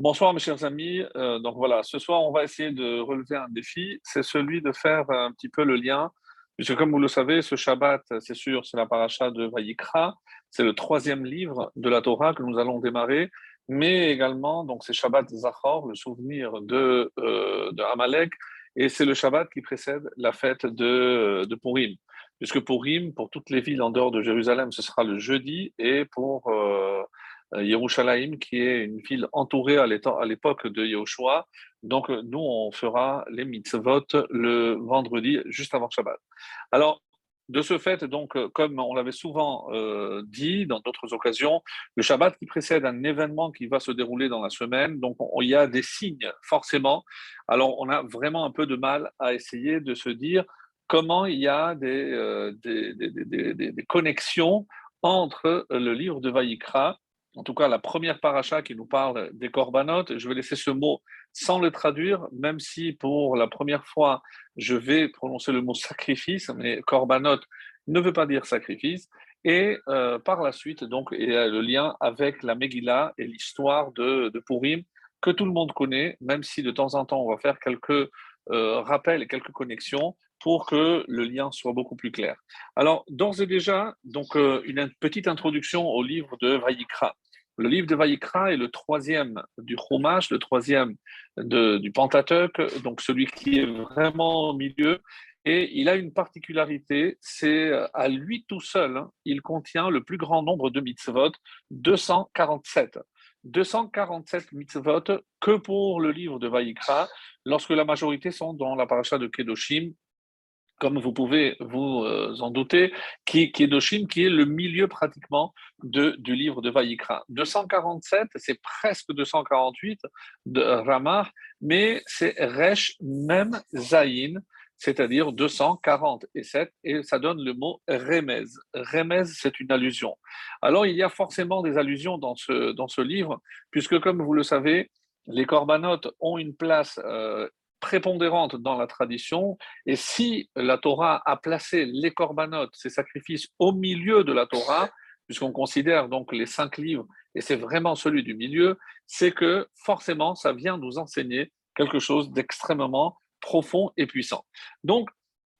Bonsoir mes chers amis. Euh, donc voilà, ce soir on va essayer de relever un défi, c'est celui de faire un petit peu le lien, puisque comme vous le savez, ce Shabbat, c'est sûr, c'est la paracha de Vayikra, c'est le troisième livre de la Torah que nous allons démarrer, mais également donc c'est Shabbat Zachor, le souvenir de, euh, Amalek, et c'est le Shabbat qui précède la fête de, de Purim, puisque Purim, pour toutes les villes en dehors de Jérusalem, ce sera le jeudi, et pour euh, Yerushalayim, qui est une ville entourée à l'époque de Yehoshua. Donc, nous, on fera les mitzvot le vendredi, juste avant Shabbat. Alors, de ce fait, donc, comme on l'avait souvent euh, dit dans d'autres occasions, le Shabbat qui précède un événement qui va se dérouler dans la semaine, donc il y a des signes forcément. Alors, on a vraiment un peu de mal à essayer de se dire comment il y a euh, des, des connexions entre le livre de Vaïkra en tout cas la première paracha qui nous parle des corbanotes. Je vais laisser ce mot sans le traduire, même si pour la première fois je vais prononcer le mot sacrifice, mais corbanote ne veut pas dire sacrifice. Et euh, par la suite, donc, il y a le lien avec la Megillah et l'histoire de, Purim que tout le monde connaît, même si de temps en temps on va faire quelques euh, rappels et quelques connexions pour que le lien soit beaucoup plus clair. Alors, d'ores et déjà, donc, euh, une petite introduction au livre de Vayikra. Le livre de Vayikra est le troisième du Chumash, le troisième du Pentateuch, donc celui qui est vraiment au milieu. Et il a une particularité, c'est à lui tout seul, hein, il contient le plus grand nombre de mitzvot, 247. 247 mitzvot que pour le livre de Vayikra, lorsque la majorité sont dans la paracha de Kedoshim, comme vous pouvez vous euh, en douter, qui, est Doshim, qui est le milieu pratiquement du livre de Vayikra. 247, c'est presque 248 de Ramah, mais c'est Resh Mem Zayin, c'est-à-dire 247, et ça donne le mot Remez. Remez, c'est une allusion. Alors, il y a forcément des allusions dans ce, dans ce livre, puisque comme vous le savez, les corbanotes ont une place euh, prépondérante dans la tradition. Et si la Torah a placé les corbanotes, ces sacrifices, au milieu de la Torah, puisqu'on considère donc les cinq livres, et c'est vraiment celui du milieu, c'est que forcément, ça vient nous enseigner quelque chose d'extrêmement profond et puissant. Donc,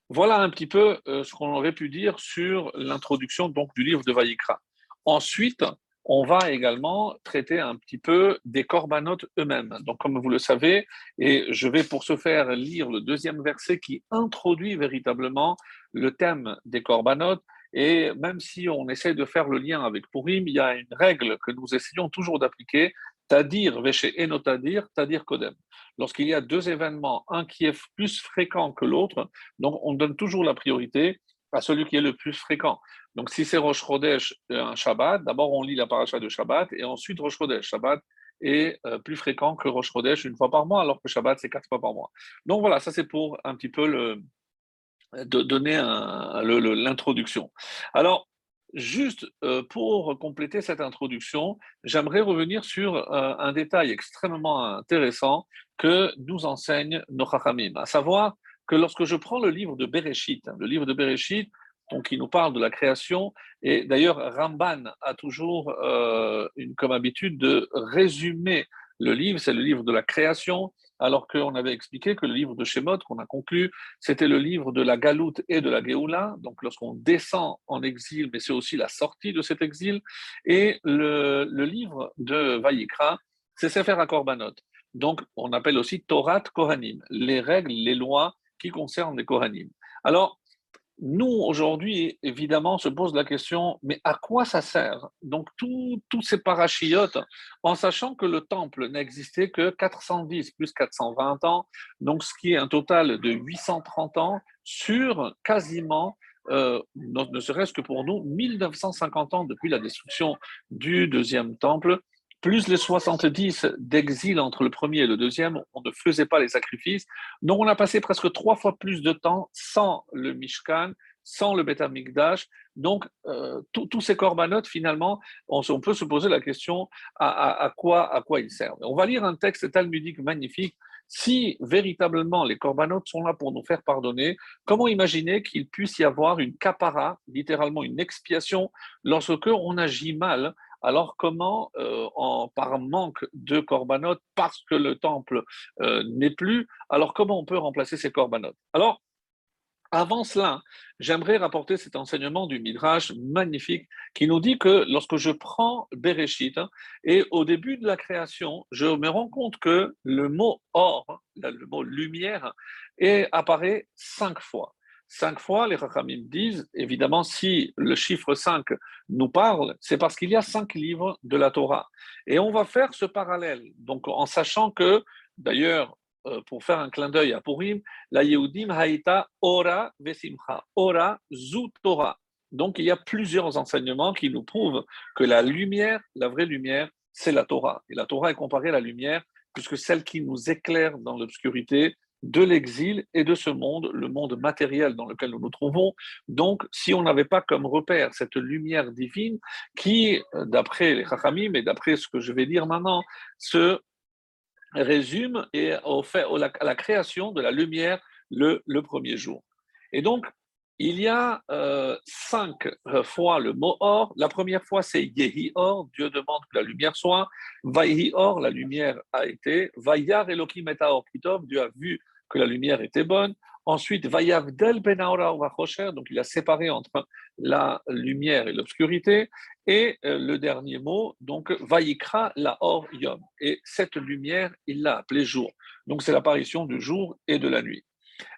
voilà un petit peu euh, ce qu'on aurait pu dire sur l'introduction donc du livre de Vaïkra. Ensuite, on va également traiter un petit peu des corbanotes eux-mêmes. Donc, comme vous le savez, et je vais pour ce faire lire le deuxième verset qui introduit véritablement le thème des corbanotes. Et même si on essaie de faire le lien avec Purim, il y a une règle que nous essayons toujours d'appliquer, Tadir, Véché et Notadir, Tadir Kodem. Lorsqu'il y a deux événements, un qui est plus fréquent que l'autre, donc on donne toujours la priorité à celui qui est le plus fréquent. Donc, si c'est Rosh Chodesh, euh, un Shabbat, d'abord on lit la paracha de Shabbat et ensuite Rosh Chodesh. Shabbat est euh, plus fréquent que Rosh Chodesh une fois par mois, alors que Shabbat c'est quatre fois par mois. Donc voilà, ça c'est pour un petit peu de donner l'introduction. Alors, juste euh, pour compléter cette introduction, j'aimerais revenir sur un détail extrêmement intéressant que nous enseigne nos Chachamim, à savoir que lorsque je prends le livre de Bereshit, hein, le livre de Bereshit, donc qui nous parle de la création, et d'ailleurs Ramban a toujours euh, une, comme habitude de résumer le livre, c'est le livre de la création, alors qu'on avait expliqué que le livre de Shemot, qu'on a conclu, c'était le livre de la galoute et de la Géoula, donc lorsqu'on descend en exil, mais c'est aussi la sortie de cet exil, et le, livre de Vayikra, c'est Sefer HaKorbanot. Donc, on appelle aussi Torah Kohanim, les règles, les lois qui concerne les Kohanim. Alors, nous, aujourd'hui, évidemment, se pose la question, mais à quoi ça sert? Donc, tous ces parachiotes, en sachant que le temple n'existait que 410 plus 420 ans, donc ce qui est un total de 830 ans sur quasiment, euh, ne serait-ce que pour nous, 1950 ans depuis la destruction du deuxième temple, plus les 70 d'exil entre le premier et le deuxième, on ne faisait pas les sacrifices. Donc on a passé presque trois fois plus de temps sans le Mishkan, sans le Beth Amikdash. Donc euh, tous ces corbanotes, finalement, on, peut se poser la question à, quoi, à quoi ils servent. On va lire un texte talmudique magnifique. Si véritablement les corbanotes sont là pour nous faire pardonner, comment imaginer qu'il puisse y avoir une capara, littéralement une expiation, lorsque on agit mal alors comment, euh, par manque de korbanot, parce que le temple euh, n'est plus, alors comment on peut remplacer ces korbanot Alors, avant cela, j'aimerais rapporter cet enseignement du Midrash magnifique qui nous dit que lorsque je prends Bereshit hein, et au début de la création, je me rends compte que le mot or, le mot lumière, apparaît cinq fois. Cinq fois, les Rachamim disent, évidemment, si le chiffre 5 nous parle, c'est parce qu'il y a cinq livres de la Torah. Et on va faire ce parallèle, donc en sachant que, d'ailleurs, euh, pour faire un clin d'œil à Purim, la Yehudim Haïta Ora Vesimcha, Ora Zu Torah. Donc il y a plusieurs enseignements qui nous prouvent que la lumière, la vraie lumière, c'est la Torah. Et la Torah est comparée à la lumière, puisque celle qui nous éclaire dans l'obscurité de l'exil et de ce monde, le monde matériel dans lequel nous nous trouvons. Donc, si on n'avait pas comme repère cette lumière divine qui, d'après les Chachamim et d'après ce que je vais dire maintenant, se résume et au fait, à la création de la lumière le, premier jour. Et donc, il y a euh, cinq fois le mot or. La première fois, c'est Yehi or, Dieu demande que la lumière soit. Vaihi or, la lumière a été. Vayar Elohim et kitov, Dieu a vu que la lumière était bonne. Ensuite, Vayavdel ben donc il a séparé entre la lumière et l'obscurité. Et euh, le dernier mot, donc Vayikra la or yom. Et cette lumière, il l'a appelée jour. Donc c'est l'apparition du jour et de la nuit.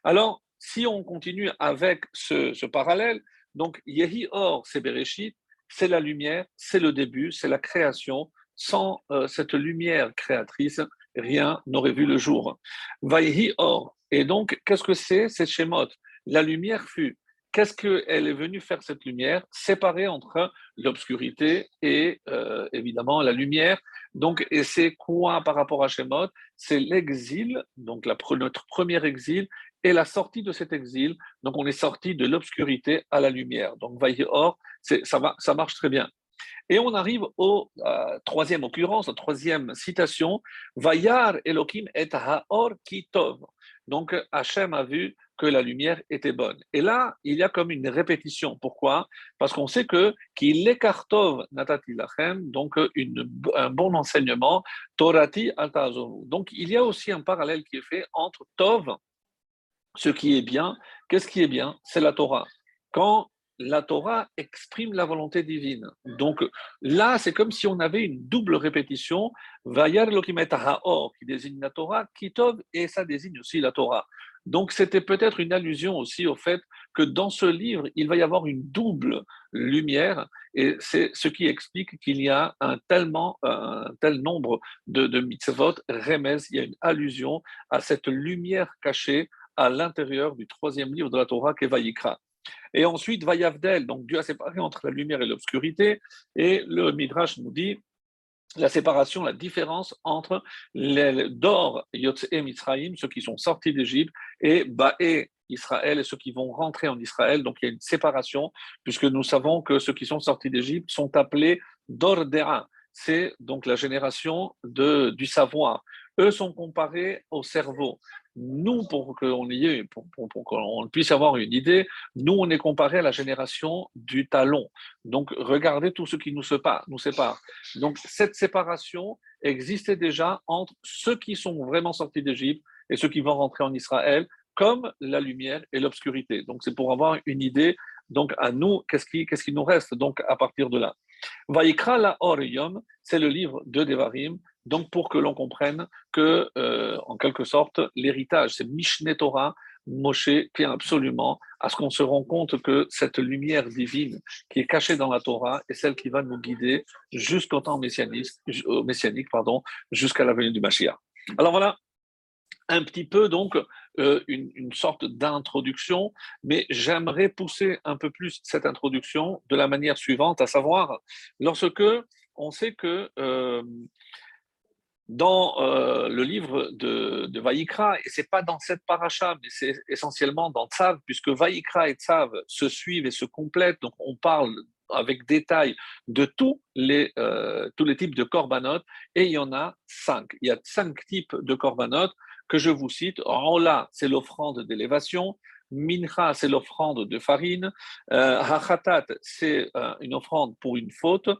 Alors, si on continue avec ce, parallèle, donc Yehi or, c'est Bereshit, c'est la lumière, c'est le début, c'est la création. Sans euh, cette lumière créatrice, rien n'aurait vu le jour. Vayhi or, et donc, qu'est-ce que c'est C'est Shemot? La lumière fut. Qu'est-ce qu'elle est venue faire cette lumière? Séparer entre l'obscurité et euh, évidemment la lumière. Donc, et c'est quoi par rapport à Shemot? C'est l'exil, donc notre premier exil, et la sortie de cet exil. Donc, on est sorti de l'obscurité à la lumière. Donc, or, ça, ça marche très bien. Et on arrive au euh, troisième occurrence, la troisième citation, Vayar Elohim et Haor Kitov. Donc Hachem a vu que la lumière était bonne. Et là, il y a comme une répétition. Pourquoi? Parce qu'on sait que qu'il écartov natati lachem, donc un bon enseignement, torati altazonu. Donc il y a aussi un parallèle qui est fait entre tov, ce qui est bien. Qu'est-ce qui est bien? C'est la Torah. Quand la Torah exprime la volonté divine. Donc là, c'est comme si on avait une double répétition. Vayar Haor, qui désigne la Torah, Kitov, et ça désigne aussi la Torah. Donc c'était peut-être une allusion aussi au fait que dans ce livre, il va y avoir une double lumière, et c'est ce qui explique qu'il y a un, tellement, un tel nombre de, mitzvot, remez, il y a une allusion à cette lumière cachée à l'intérieur du troisième livre de la Torah, Vayikra. Et ensuite, Vayavdel, donc Dieu a séparé entre la lumière et l'obscurité. Et le Midrash nous dit la séparation, la différence entre les Dor, Yotze Mitzrayim, ceux qui sont sortis d'Égypte, et Baé, Israël, et ceux qui vont rentrer en Israël. Donc il y a une séparation, puisque nous savons que ceux qui sont sortis d'Égypte sont appelés Dordera. C'est donc la génération de, du savoir. Eux sont comparés au cerveau. Nous, pour qu'on pour, qu'on puisse avoir une idée, nous, on est comparé à la génération du talon. Donc, regardez tout ce qui nous sépare. Nous sépare. Donc, cette séparation existait déjà entre ceux qui sont vraiment sortis d'Égypte et ceux qui vont rentrer en Israël, comme la lumière et l'obscurité. Donc, c'est pour avoir une idée. Donc, à nous, qu'est-ce qui, qu'est-ce qui nous reste donc à partir de là Vaikra la Orium, c'est le livre de Devarim, donc, pour que l'on comprenne que, euh, en quelque sorte, l'héritage, c'est Mishneh Torah, Moshe tient absolument à ce qu'on se rend compte que cette lumière divine qui est cachée dans la Torah est celle qui va nous guider jusqu'au temps messianique, jusqu'à la venue du Mashiach. Alors voilà, un petit peu donc euh, une, une, sorte d'introduction, mais j'aimerais pousser un peu plus cette introduction de la manière suivante, à savoir lorsque on sait que euh, dans euh, le livre de, de Vaïkra, et c'est pas dans cette paracha, mais c'est essentiellement dans Tzav, puisque Vaïkra et Tzav se suivent et se complètent, donc on parle avec détail de tous les, euh, tous les types de korbanot, et il y en a cinq. Il y a cinq types de korbanot que je vous cite. Ola, c'est l'offrande d'élévation. Mincha, c'est l'offrande de farine. Euh, Hachatat, c'est euh, une offrande pour une faute.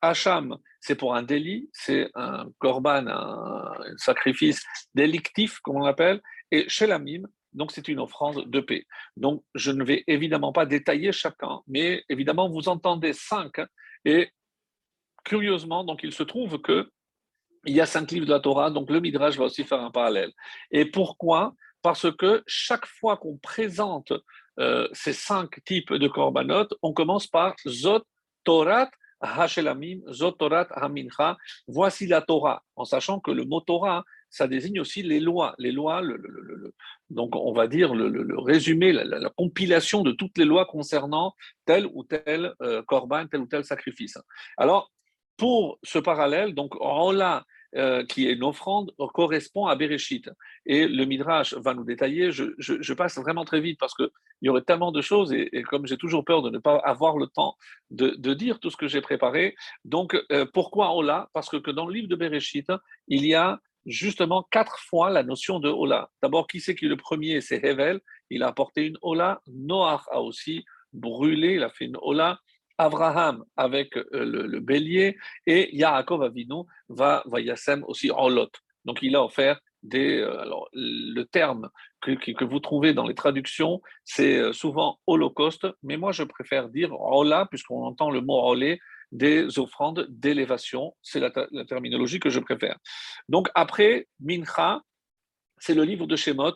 Hacham, c'est pour un délit, c'est un korban, un, sacrifice délictif, comme on l'appelle. Et Shelamim, donc c'est une offrande de paix. Donc je ne vais évidemment pas détailler chacun, mais évidemment vous entendez cinq. Et curieusement, donc il se trouve que il y a cinq livres de la Torah, donc le Midrash va aussi faire un parallèle. Et pourquoi? Parce que chaque fois qu'on présente euh, ces cinq types de korbanot, on commence par Zot Torat Hashelamim, Zot Torat Hamincha. Voici la Torah, en sachant que le mot Torah, ça désigne aussi les lois. Les lois, donc on va dire le, résumé, la, compilation de toutes les lois concernant tel ou tel euh, korban, tel ou tel sacrifice. Alors, pour ce parallèle, donc Rola, euh, qui est une offrande, correspond à Bereshit. Et le Midrash va nous détailler. Je, passe vraiment très vite parce qu'il y aurait tellement de choses et, comme j'ai toujours peur de ne pas avoir le temps de, dire tout ce que j'ai préparé. Donc, euh, pourquoi Ola? Parce que, dans le livre de Bereshit, il y a justement quatre fois la notion de Ola. D'abord, qui c'est qui est le premier? C'est Hevel. Il a apporté une Ola. Noach a aussi brûlé, il a fait une Ola. Abraham avec euh, le, bélier et Yaakov Avinu va, va Yassem aussi en lot. Donc il a offert des. Euh, alors le terme que, que, vous trouvez dans les traductions, c'est euh, souvent holocauste, mais moi je préfère dire Ola, puisqu'on entend le mot Olé, des offrandes d'élévation. C'est la, terminologie que je préfère. Donc après, Mincha, c'est le livre de Shemot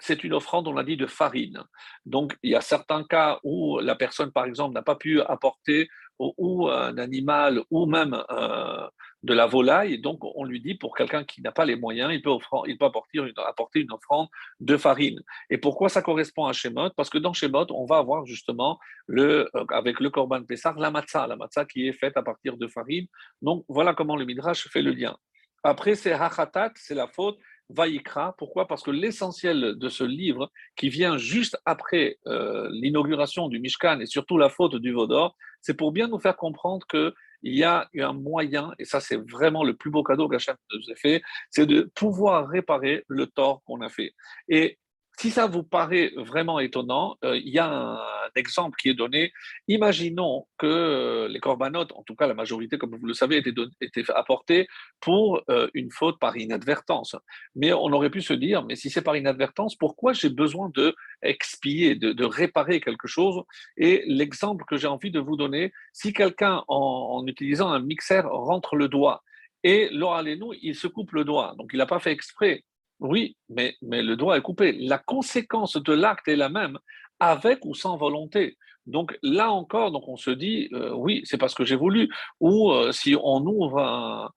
c'est une offrande, on l'a dit, de farine. Donc, il y a certains cas où la personne, par exemple, n'a pas pu apporter ou, un animal ou même euh, de la volaille. Donc, on lui dit, pour quelqu'un qui n'a pas les moyens, il peut, il peut apporter, une, apporter, une, offrande de farine. Et pourquoi ça correspond à Shemot? Parce que dans Shemot, on va avoir justement, le, euh, avec le Korban Pessar, la matzah, la matzah qui est faite à partir de farine. Donc, voilà comment le Midrash fait le lien. Après, c'est Hachatat, c'est la faute. Vaïkra. Pourquoi? Parce que l'essentiel de ce livre, qui vient juste après euh, l'inauguration du Mishkan et surtout la faute du Vaudor, c'est pour bien nous faire comprendre que il y a un moyen, et ça c'est vraiment le plus beau cadeau qu'Hachem nous a fait, c'est de pouvoir réparer le tort qu'on a fait. Et si ça vous paraît vraiment étonnant, euh, il y a un, exemple qui est donné. Imaginons que euh, les corbanotes, en tout cas la majorité, comme vous le savez, étaient, étaient apportés pour euh, une faute par inadvertance. Mais on aurait pu se dire, mais si c'est par inadvertance, pourquoi j'ai besoin de expier, de, réparer quelque chose? Et l'exemple que j'ai envie de vous donner, si quelqu'un, en, utilisant un mixeur, rentre le doigt, et nous, il se coupe le doigt, donc il n'a pas fait exprès, oui, mais, mais le doigt est coupé. La conséquence de l'acte est la même, avec ou sans volonté. Donc là encore, donc on se dit, euh, oui, c'est parce que j'ai voulu. Ou euh, si on ouvre un,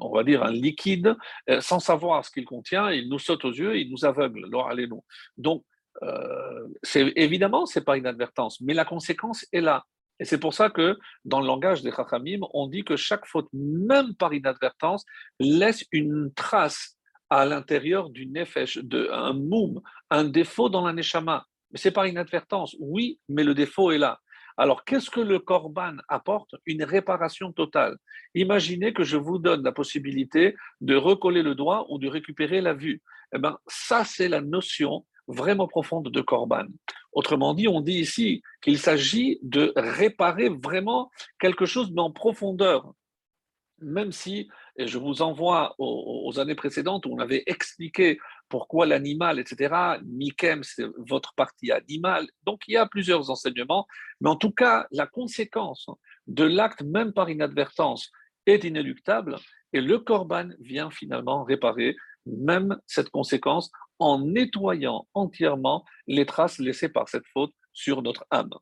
on va dire un liquide, euh, sans savoir ce qu'il contient, il nous saute aux yeux, il nous aveugle. nous Donc, évidemment, c'est pas inadvertance, mais la conséquence est là. Et c'est pour ça que dans le langage des Chachamim, on dit que chaque faute, même par inadvertance, laisse une trace à l'intérieur du nefesh, de, un moum, un défaut dans la neshama. Mais c'est par inadvertance, oui, mais le défaut est là. Alors, qu'est-ce que le korban apporte? Une réparation totale. Imaginez que je vous donne la possibilité de recoller le doigt ou de récupérer la vue. Eh bien, ça, c'est la notion vraiment profonde de Corban. Autrement dit, on dit ici qu'il s'agit de réparer vraiment quelque chose mais en profondeur. Même si, et je vous envoie aux, années précédentes où on avait expliqué pourquoi l'animal, etc., Mikem, c'est votre partie animale. Donc il y a plusieurs enseignements, mais en tout cas, la conséquence de l'acte, même par inadvertance, est inéluctable et le Corban vient finalement réparer même cette conséquence en nettoyant entièrement les traces laissées par cette faute sur notre âme.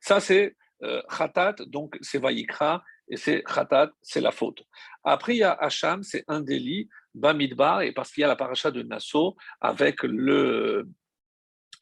Ça, c'est euh, Khatat, donc c'est Vayikra, et c'est Khatat, c'est la faute. Après, il y a Hacham, c'est un délit, Bamidbar, et parce qu'il y a la paracha de Nassau avec le,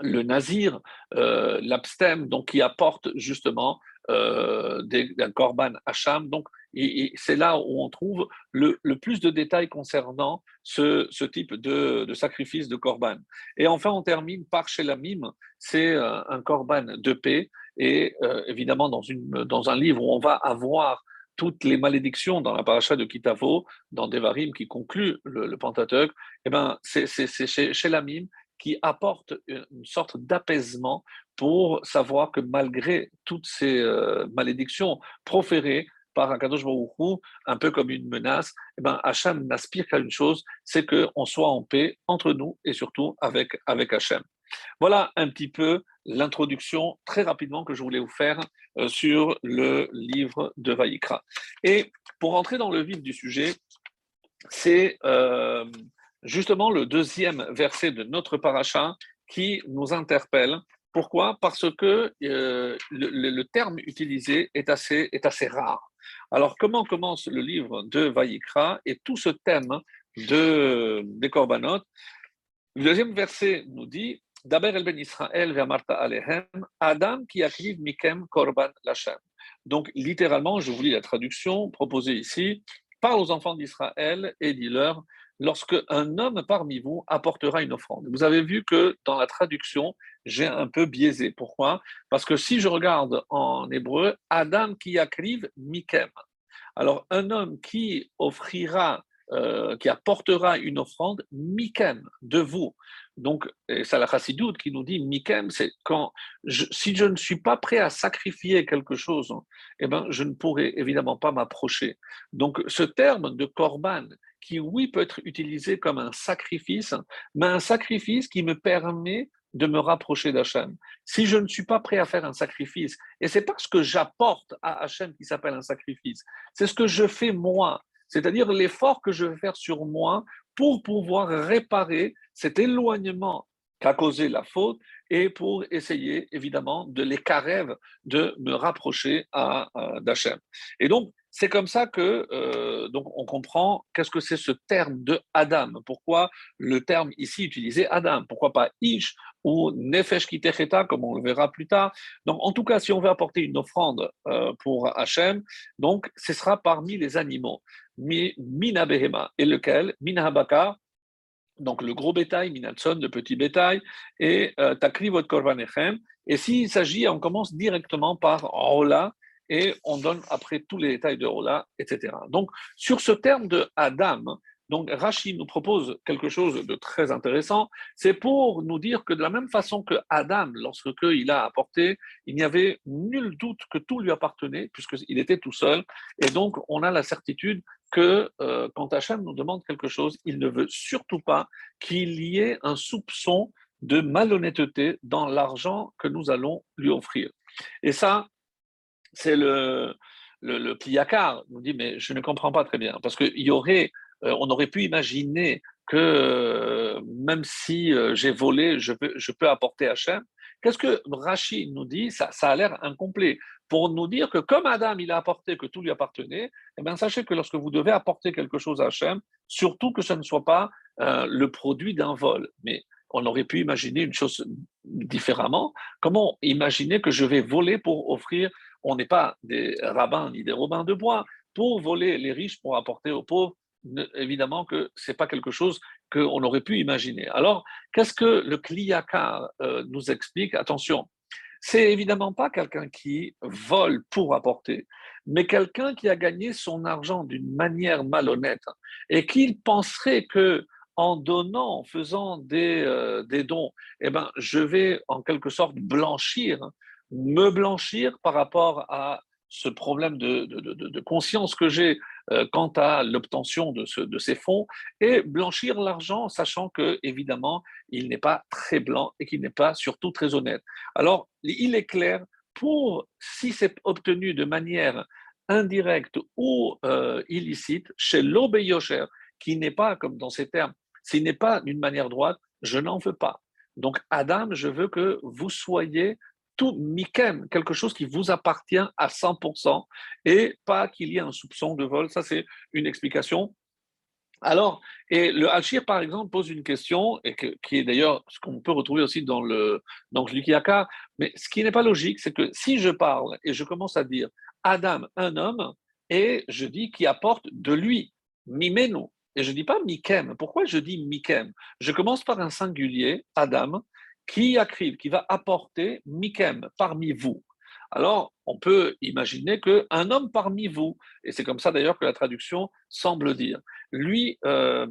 le nazir, euh, l'abstème, donc qui apporte justement euh, d'un korban Hacham. Donc, et, c'est là où on trouve le, plus de détails concernant ce, type de, sacrifice de korban. Et enfin, on termine par Shelamim, c'est euh, un korban de paix. Et euh, évidemment, dans, un livre où on va avoir toutes les malédictions dans la paracha de Kitavo, dans Devarim qui conclut le, le Pentateuch, eh ben, c'est Shelamim qui apporte une sorte d'apaisement pour savoir que malgré toutes ces euh, malédictions proférées par Akadosh Baruch un peu comme une menace, eh ben, Hachem n'aspire qu'à une chose, c'est qu'on soit en paix entre nous et surtout avec, Hachem. Voilà un petit peu l'introduction très rapidement que je voulais vous faire euh, sur le livre de Vaïkra. Et pour entrer dans le vif du sujet, c'est euh, justement le deuxième verset de notre paracha qui nous interpelle. Pourquoi? Parce que euh, le, terme utilisé est assez rare. Alors, comment commence le livre de Vaïkra et tout ce thème de, des Korbanot? Le deuxième verset nous dit Daber el ben Israël Marta alehem, Adam qui akriv mikem korban lachem. Donc, littéralement, je vous lis la traduction proposée ici Parle aux enfants d'Israël et dis-leur lorsque un homme parmi vous apportera une offrande. Vous avez vu que dans la traduction, j'ai un peu biaisé. Pourquoi? Parce que si je regarde en hébreu, Adam qui akriv mikem. Alors, un homme qui offrira, euh, qui apportera une offrande, mikem, de vous. Donc, c'est la chassidoute qui nous dit Mikem, c'est quand si je ne suis pas prêt à sacrifier quelque chose, eh ben, je ne pourrai évidemment pas m'approcher. Donc, ce terme de korban, qui oui peut être utilisé comme un sacrifice, mais un sacrifice qui me permet de me rapprocher d'Hachem. Si je ne suis pas prêt à faire un sacrifice, et c'est pas ce que j'apporte à Hachem qui s'appelle un sacrifice, c'est ce que je fais moi, c'est-à-dire l'effort que je vais faire sur moi pour pouvoir réparer cet éloignement qu'a causé la faute et pour essayer évidemment de les de me rapprocher à, d'Hachem. Et donc, c'est comme ça que euh, donc on comprend qu'est-ce que c'est ce terme de Adam. Pourquoi le terme ici utilisé Adam? Pourquoi pas Ish ou Nefesh Kitecheta, comme on le verra plus tard. Donc, en tout cas, si on veut apporter une offrande euh, pour Hachem, donc ce sera parmi les animaux. Mina Behema, et lequel? Mina Habaka, donc le gros bétail, Minatson, le petit bétail, et euh, Takri votre Korbanechem. Et s'il s'agit, on commence directement par Rola, et on donne après tous les détails de Rola, etc. Donc, sur ce terme de Adam, donc Rachid nous propose quelque chose de très intéressant, c'est pour nous dire que de la même façon que Adam, lorsque il a apporté, il n'y avait nul doute que tout lui appartenait, puisqu'il était tout seul, et donc on a la certitude que euh, quand Hachem nous demande quelque chose, il ne veut surtout pas qu'il y ait un soupçon de malhonnêteté dans l'argent que nous allons lui offrir. Et ça, c'est le, le, le nous dit, mais je ne comprends pas très bien, parce qu'il y aurait, euh, on aurait pu imaginer que euh, même si j'ai volé, je peux, je peux apporter Hachem. Qu'est-ce que Rachid nous dit? Ça, ça a l'air incomplet pour nous dire que comme Adam, il a apporté que tout lui appartenait, eh bien, sachez que lorsque vous devez apporter quelque chose à Hachem, surtout que ce ne soit pas euh, le produit d'un vol. Mais on aurait pu imaginer une chose différemment. Comment imaginer que je vais voler pour offrir On n'est pas des rabbins ni des robins de bois. Pour voler les riches pour apporter aux pauvres, évidemment que ce n'est pas quelque chose qu'on aurait pu imaginer. Alors, qu'est-ce que le Kliyakar euh, nous explique? Attention, c'est évidemment pas quelqu'un qui vole pour apporter, mais quelqu'un qui a gagné son argent d'une manière malhonnête et qui penserait que en donnant, en faisant des, euh, des dons, eh ben, je vais en quelque sorte blanchir, me blanchir par rapport à ce problème de, de, conscience que j'ai euh, quant à l'obtention de, de, ces fonds et blanchir l'argent, sachant que évidemment il n'est pas très blanc et qu'il n'est pas surtout très honnête. Alors il est clair pour si c'est obtenu de manière indirecte ou euh, illicite chez l'obéyosher, qui n'est pas comme dans ces termes, s'il n'est pas d'une manière droite, je n'en veux pas. Donc Adam, je veux que vous soyez tout mikem, quelque chose qui vous appartient à 100% et pas qu'il y ait un soupçon de vol. Ça, c'est une explication. Alors, et le Hachir, par exemple, pose une question, et qui est d'ailleurs ce qu'on peut retrouver aussi dans le, dans le mais ce qui n'est pas logique, c'est que si je parle et je commence à dire Adam, un homme, et je dis qui apporte de lui, mimenu, et je ne dis pas mikem. Pourquoi je dis mikem? Je commence par un singulier, Adam, qui accrive, qui va apporter Mikem parmi vous? Alors, on peut imaginer qu'un homme parmi vous, et c'est comme ça d'ailleurs que la traduction semble dire, lui, euh,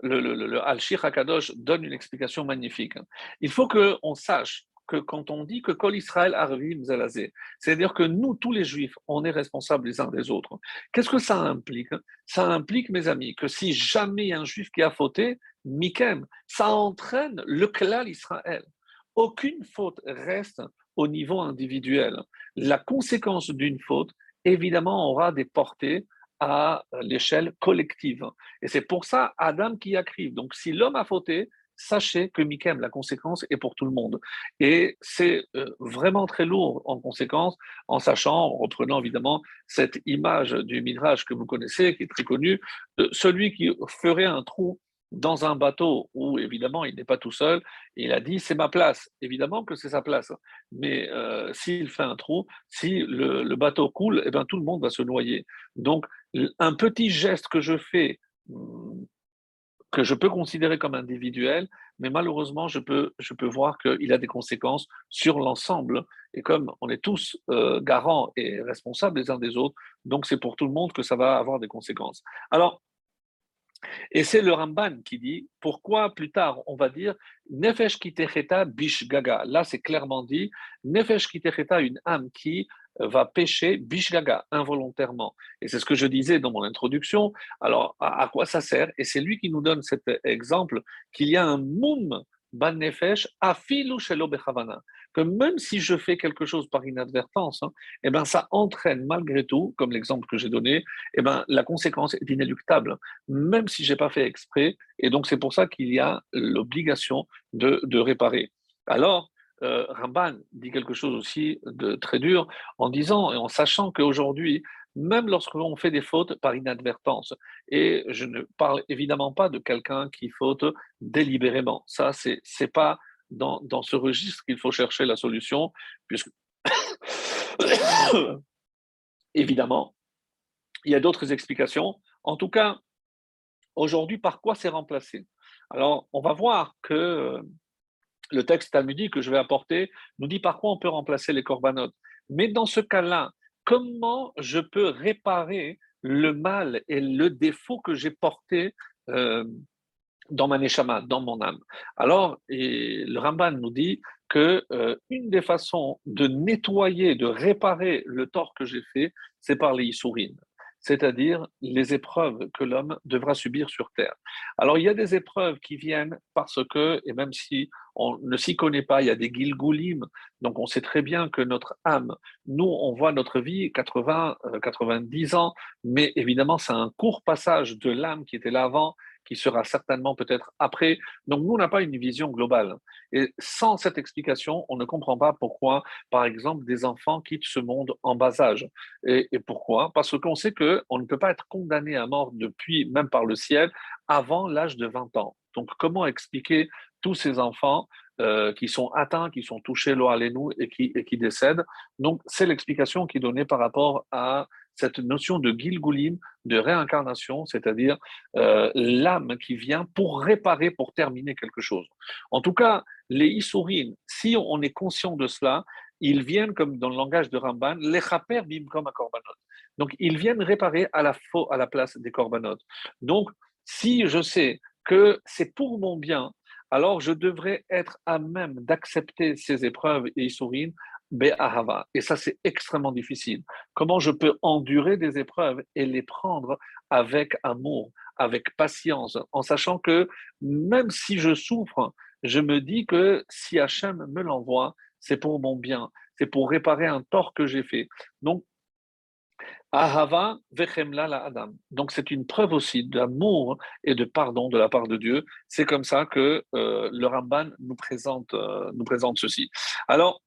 le, Al-Shir Hakadosh donne une explication magnifique. Il faut qu'on sache que quand on dit que Kol Israël Arvim Zelazé, c'est-à-dire que nous, tous les juifs, on est responsables les uns des autres. Qu'est-ce que ça implique? Ça implique, mes amis, que si jamais il y a un juif qui a fauté, Mikem, ça entraîne le klal Israël. Aucune faute reste au niveau individuel. La conséquence d'une faute, évidemment, aura des portées à l'échelle collective. Et c'est pour ça Adam qui a crié. Donc si l'homme a fauté, sachez que Mikem, la conséquence est pour tout le monde. Et c'est euh, vraiment très lourd en conséquence, en sachant, en reprenant évidemment cette image du Midrash que vous connaissez, qui est très connue, celui qui ferait un trou dans un bateau où évidemment il n'est pas tout seul, il a dit c'est ma place. Évidemment que c'est sa place, mais euh, s'il fait un trou, si le, bateau coule, eh bien, tout le monde va se noyer. Donc un petit geste que je fais hmm, que je peux considérer comme individuel, mais malheureusement, je peux, je peux voir qu'il a des conséquences sur l'ensemble. Et comme on est tous euh, garants et responsables les uns des autres, donc c'est pour tout le monde que ça va avoir des conséquences. Alors, et c'est le Ramban qui dit pourquoi plus tard on va dire Nefesh kitecheta bish gaga. Là, c'est clairement dit Nefesh kitecheta, une âme qui va pécher bishgaga involontairement. Et c'est ce que je disais dans mon introduction. Alors, à, quoi ça sert? Et c'est lui qui nous donne cet exemple qu'il y a un moum ban nefesh afilu shelo bechavana. Que même si je fais quelque chose par inadvertance, hein, eh ben, ça entraîne malgré tout, comme l'exemple que j'ai donné, eh ben, la conséquence est inéluctable, même si j'ai pas fait exprès. Et donc, c'est pour ça qu'il y a l'obligation de, de réparer. Alors, euh, Ramban dit quelque chose aussi de très dur en disant et en sachant qu'aujourd'hui, même lorsque l'on fait des fautes par inadvertance, et je ne parle évidemment pas de quelqu'un qui faute délibérément, ça, c'est n'est pas dans, ce registre qu'il faut chercher la solution, puisque évidemment, il y a d'autres explications. En tout cas, aujourd'hui, par quoi c'est remplacé? Alors, on va voir que le texte talmudique que je vais apporter nous dit par quoi on peut remplacer les corbanotes. Mais dans ce cas-là, comment je peux réparer le mal et le défaut que j'ai porté euh, dans ma neshama, dans mon âme Alors, le Ramban nous dit que euh, une des façons de nettoyer, de réparer le tort que j'ai fait, c'est par les issourines c'est-à-dire les épreuves que l'homme devra subir sur Terre. Alors il y a des épreuves qui viennent parce que, et même si on ne s'y connaît pas, il y a des gilgoulim, donc on sait très bien que notre âme, nous, on voit notre vie 80, 90 euh, ans, mais évidemment c'est un court passage de l'âme qui était là avant qui sera certainement peut-être après. Donc nous, on n'a pas une vision globale. Et sans cette explication, on ne comprend pas pourquoi, par exemple, des enfants quittent ce monde en bas âge. Et, pourquoi? Parce qu'on sait qu'on ne peut pas être condamné à mort depuis, même par le ciel, avant l'âge de 20 ans. Donc comment expliquer tous ces enfants euh, qui sont atteints, qui sont touchés, l'eau nous et qui, et qui décèdent? Donc, c'est l'explication qui est donnée par rapport à cette notion de Gilgulim, de réincarnation, c'est-à-dire euh, l'âme qui vient pour réparer, pour terminer quelque chose. En tout cas, les Issourines, si on est conscient de cela, ils viennent, comme dans le langage de Ramban, les chaper bim comme un korbanot. Donc, ils viennent réparer à la, à la place des korbanot. Donc, si je sais que c'est pour mon bien, alors je devrais être à même d'accepter ces épreuves et et ça, c'est extrêmement difficile. Comment je peux endurer des épreuves et les prendre avec amour, avec patience, en sachant que même si je souffre, je me dis que si Hachem me l'envoie, c'est pour mon bien, c'est pour réparer un tort que j'ai fait. Donc, Ahava vechemla la Adam. Donc c'est une preuve aussi d'amour et de pardon de la part de Dieu. C'est comme ça que euh, le Ramban nous présente, euh, nous présente ceci. Alors,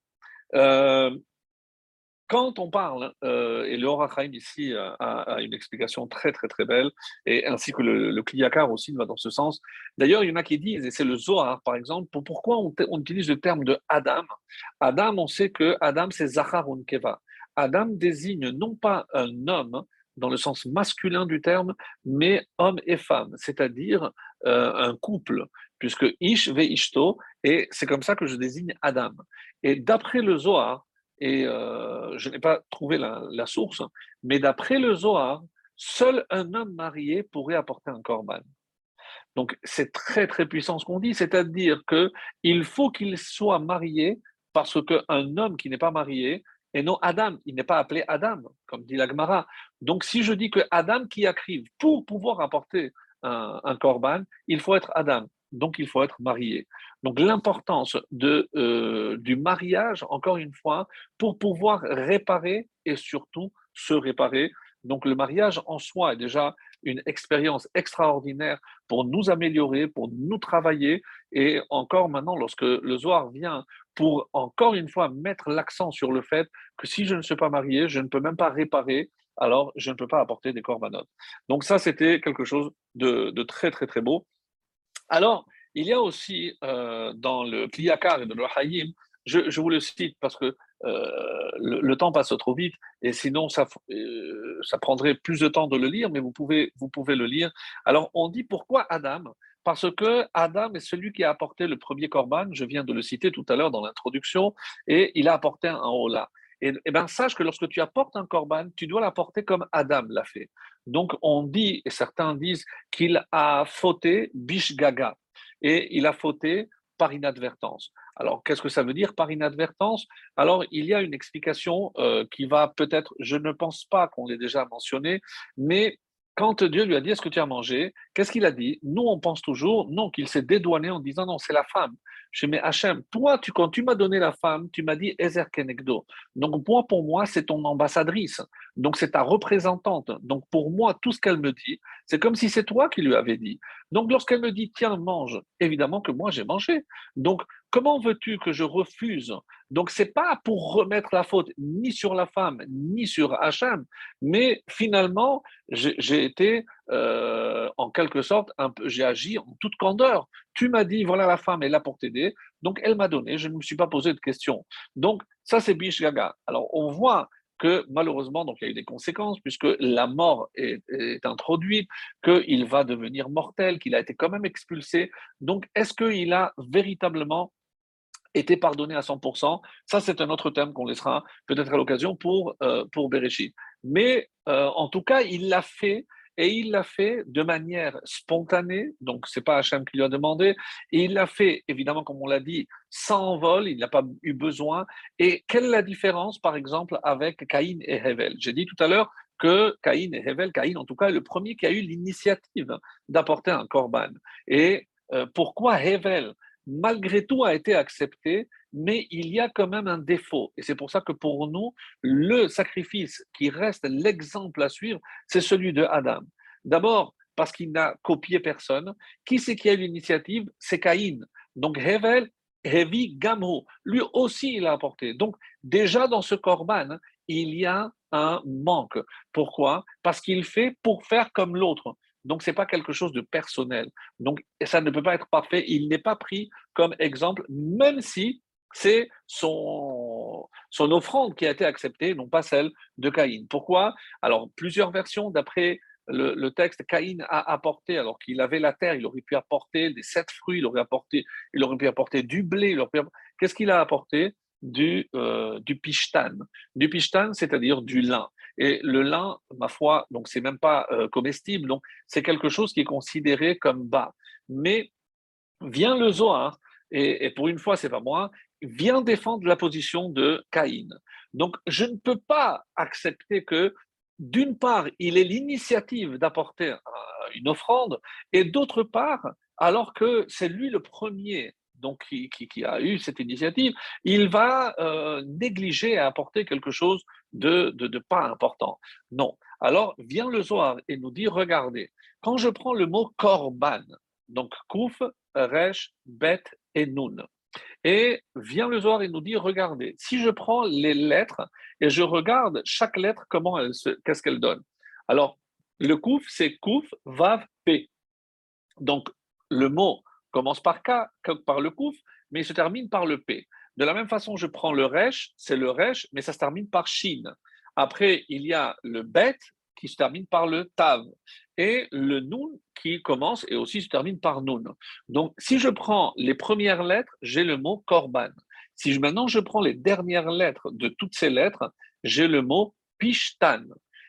quand on parle, euh, et le Horachaim ici a, une explication très très très belle, et ainsi que le, le aussi va dans ce sens. D'ailleurs, il y en a qui disent, et c'est le Zohar par exemple, pour, pourquoi on, utilise le terme de Adam? Adam, on sait que Adam c'est Zachar Keva. Adam désigne non pas un homme dans le sens masculin du terme, mais homme et femme, c'est-à-dire euh, un couple, puisque Ish ve Ishto, et c'est comme ça que je désigne Adam. Et d'après le Zohar, et euh, je n'ai pas trouvé la, source, mais d'après le Zohar, seul un homme marié pourrait apporter un korban. Donc c'est très très puissant ce qu'on dit, c'est-à-dire qu'il faut qu'il soit marié parce qu'un homme qui n'est pas marié, et non Adam, il n'est pas appelé Adam, comme dit la Gemara. Donc si je dis que Adam qui accrive pour pouvoir apporter un, un korban, il faut être Adam donc il faut être marié. Donc l'importance euh, du mariage, encore une fois, pour pouvoir réparer et surtout se réparer. Donc le mariage en soi est déjà une expérience extraordinaire pour nous améliorer, pour nous travailler. Et encore maintenant, lorsque le Zohar vient pour encore une fois mettre l'accent sur le fait que si je ne suis pas marié, je ne peux même pas réparer, alors je ne peux pas apporter des corbanotes. Donc ça, c'était quelque chose de, très, très, très beau. Alors, il y a aussi euh, dans le Kliyakar et de l'Ohayim, je, je, vous le cite parce que euh, le, temps passe trop vite et sinon ça, euh, ça prendrait plus de temps de le lire, mais vous pouvez, vous pouvez le lire. Alors on dit pourquoi Adam? Parce que Adam est celui qui a apporté le premier korban, je viens de le citer tout à l'heure dans l'introduction, et il a apporté un hola. Et, et bien sache que lorsque tu apportes un korban, tu dois l'apporter comme Adam l'a fait. Donc on dit, et certains disent qu'il a fauté bishgaga, et il a fauté par inadvertance. Alors, qu'est-ce que ça veut dire par inadvertance? Alors, il y a une explication euh, qui va peut-être, je ne pense pas qu'on l'ait déjà mentionné, mais quand Dieu lui a dit Est-ce que tu as mangé? Qu'est-ce qu'il a dit? Nous, on pense toujours, non, qu'il s'est dédouané en disant Non, c'est la femme. Je mais Hachem, toi, tu, quand tu m'as donné la femme, tu m'as dit Ezer Kenegdo. Donc, moi, pour moi, c'est ton ambassadrice. Donc, c'est ta représentante. Donc, pour moi, tout ce qu'elle me dit, c'est comme si c'est toi qui lui avais dit. Donc, lorsqu'elle me dit Tiens, mange, évidemment que moi, j'ai mangé. Donc, comment veux-tu que je refuse? Donc, c'est pas pour remettre la faute ni sur la femme, ni sur Hachem, mais finalement, j'ai été euh, en quelque sorte, j'ai agi en toute candeur. Tu m'as dit, voilà la femme est là pour t'aider, donc elle m'a donné, je ne me suis pas posé de questions. Donc ça, c'est Bish Gaga. Alors on voit que malheureusement, donc il y a eu des conséquences puisque la mort est, est introduite, qu'il va devenir mortel, qu'il a été quand même expulsé. Donc est-ce qu'il a véritablement été pardonné à 100% Ça, c'est un autre thème qu'on laissera peut-être à l'occasion pour, euh, pour Bereshit. Mais euh, en tout cas, il l'a fait et il l'a fait de manière spontanée, donc c'est pas Hachem qui lui a demandé, et il l'a fait, évidemment, comme on l'a dit, sans vol, il n'a pas eu besoin. Et quelle est la différence, par exemple, avec Caïn et Hevel? J'ai dit tout à l'heure que Caïn et Hevel, Caïn en tout cas, est le premier qui a eu l'initiative d'apporter un korban. Et euh, pourquoi Hevel malgré tout, a été accepté, mais il y a quand même un défaut. Et c'est pour ça que pour nous, le sacrifice qui reste l'exemple à suivre, c'est celui de Adam. D'abord, parce qu'il n'a copié personne. Qui c'est qui a eu l'initiative? C'est Caïn. Donc, Hevel, Hevi Gamho, lui aussi, il a apporté. Donc, déjà dans ce korban, il y a un manque. Pourquoi? Parce qu'il fait pour faire comme l'autre. Donc, ce n'est pas quelque chose de personnel. Donc, ça ne peut pas être parfait. Il n'est pas pris comme exemple, même si c'est son, offrande qui a été acceptée, non pas celle de Caïn. Pourquoi? Alors, plusieurs versions d'après le, texte, Caïn a apporté, alors qu'il avait la terre, il aurait pu apporter des sept fruits, il aurait, apporté, il aurait pu apporter du blé. Qu'est-ce qu'il a apporté? Du, euh, du pishtan. Du pishtan, c'est-à-dire du lin. Et le lin, ma foi, donc c'est même pas euh, comestible, donc c'est quelque chose qui est considéré comme bas. Mais vient le Zohar, et, pour une fois, c'est pas moi, vient défendre la position de Caïn. Donc je ne peux pas accepter que d'une part, il ait l'initiative d'apporter une offrande, et d'autre part, alors que c'est lui le premier donc qui, a eu cette initiative, il va euh, négliger et apporter quelque chose de, de, pas important. Non. Alors vient le Zohar et nous dit, regardez, quand je prends le mot korban, donc kouf, resh, bet et nun, et vient le Zohar et nous dit, regardez, si je prends les lettres et je regarde chaque lettre, comment qu'est-ce qu'elle donne? Alors, le kouf, c'est kouf, vav, p. Donc, le mot commence par K, par le Kouf, mais il se termine par le P. De la même façon, je prends le Resh, c'est le Resh, mais ça se termine par Shin. Après, il y a le Bet qui se termine par le Tav. Et le Nun qui commence et aussi se termine par Nun. Donc, si je prends les premières lettres, j'ai le mot Korban. Si je, maintenant je prends les dernières lettres de toutes ces lettres, j'ai le mot Pishtan.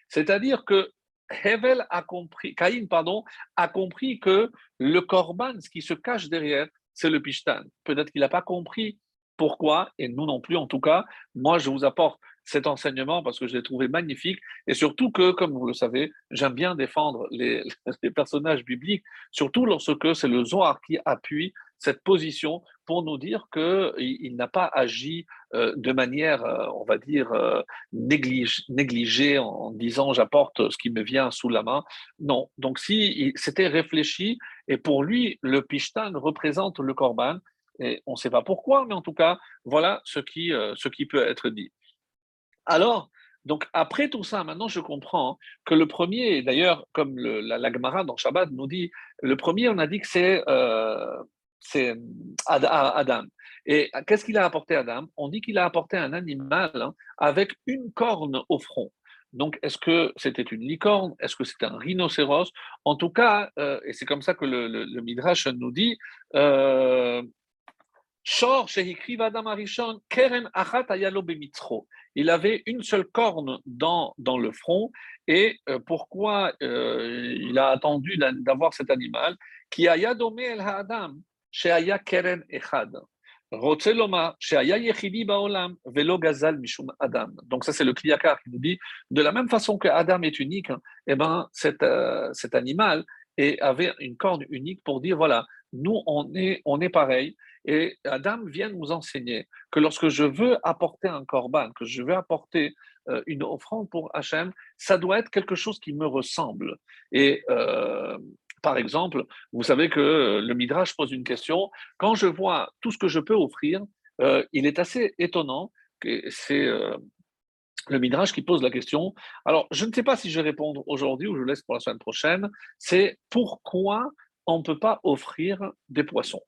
C'est-à-dire que Hevel a compris, Caïn, pardon, a compris que le korban, ce qui se cache derrière, c'est le pishtan. Peut-être qu'il n'a pas compris pourquoi, et nous non plus en tout cas. Moi, je vous apporte cet enseignement parce que je l'ai trouvé magnifique et surtout que, comme vous le savez, j'aime bien défendre les, personnages bibliques, surtout lorsque c'est le Zohar qui appuie cette position pour nous dire qu'il il, n'a pas agi euh, de manière, euh, on va dire, euh, négligée en disant j'apporte ce qui me vient sous la main. Non. Donc, si c'était réfléchi, et pour lui, le Pishtan représente le Korban, et on ne sait pas pourquoi, mais en tout cas, voilà ce qui, ce qui peut être dit. Alors, donc après tout ça, maintenant je comprends que le premier, d'ailleurs, comme le, la, Gemara dans Shabbat nous dit, le premier, on a dit que c'est euh, Adam. Et qu'est-ce qu'il a apporté Adam? On dit qu'il a apporté un animal hein, avec une corne au front. Donc, est-ce que c'était une licorne? Est-ce que c'était un rhinocéros? En tout cas, euh, et c'est comme ça que le, Midrash nous dit, euh, il avait une seule corne dans, dans le front. Et euh, pourquoi euh, il a attendu d'avoir cet animal? Qui a yadomé el ha'adam, she'aya keren echad. Donc ça c'est le Kliyakar qui nous dit, de la même façon que Adam est unique, hein, eh ben, cet, euh, cet animal et avait une corne unique pour dire, voilà, nous on est, on est pareil, et Adam vient nous enseigner que lorsque je veux apporter un korban, que je veux apporter euh, une offrande pour Hachem, ça doit être quelque chose qui me ressemble. Et euh, par exemple, vous savez que le Midrash pose une question. Quand je vois tout ce que je peux offrir, euh, il est assez étonnant que c'est le Midrash qui pose la question. Alors, je ne sais pas si je vais répondre aujourd'hui ou je laisse pour la semaine prochaine. C'est pourquoi on ne peut pas offrir des poissons?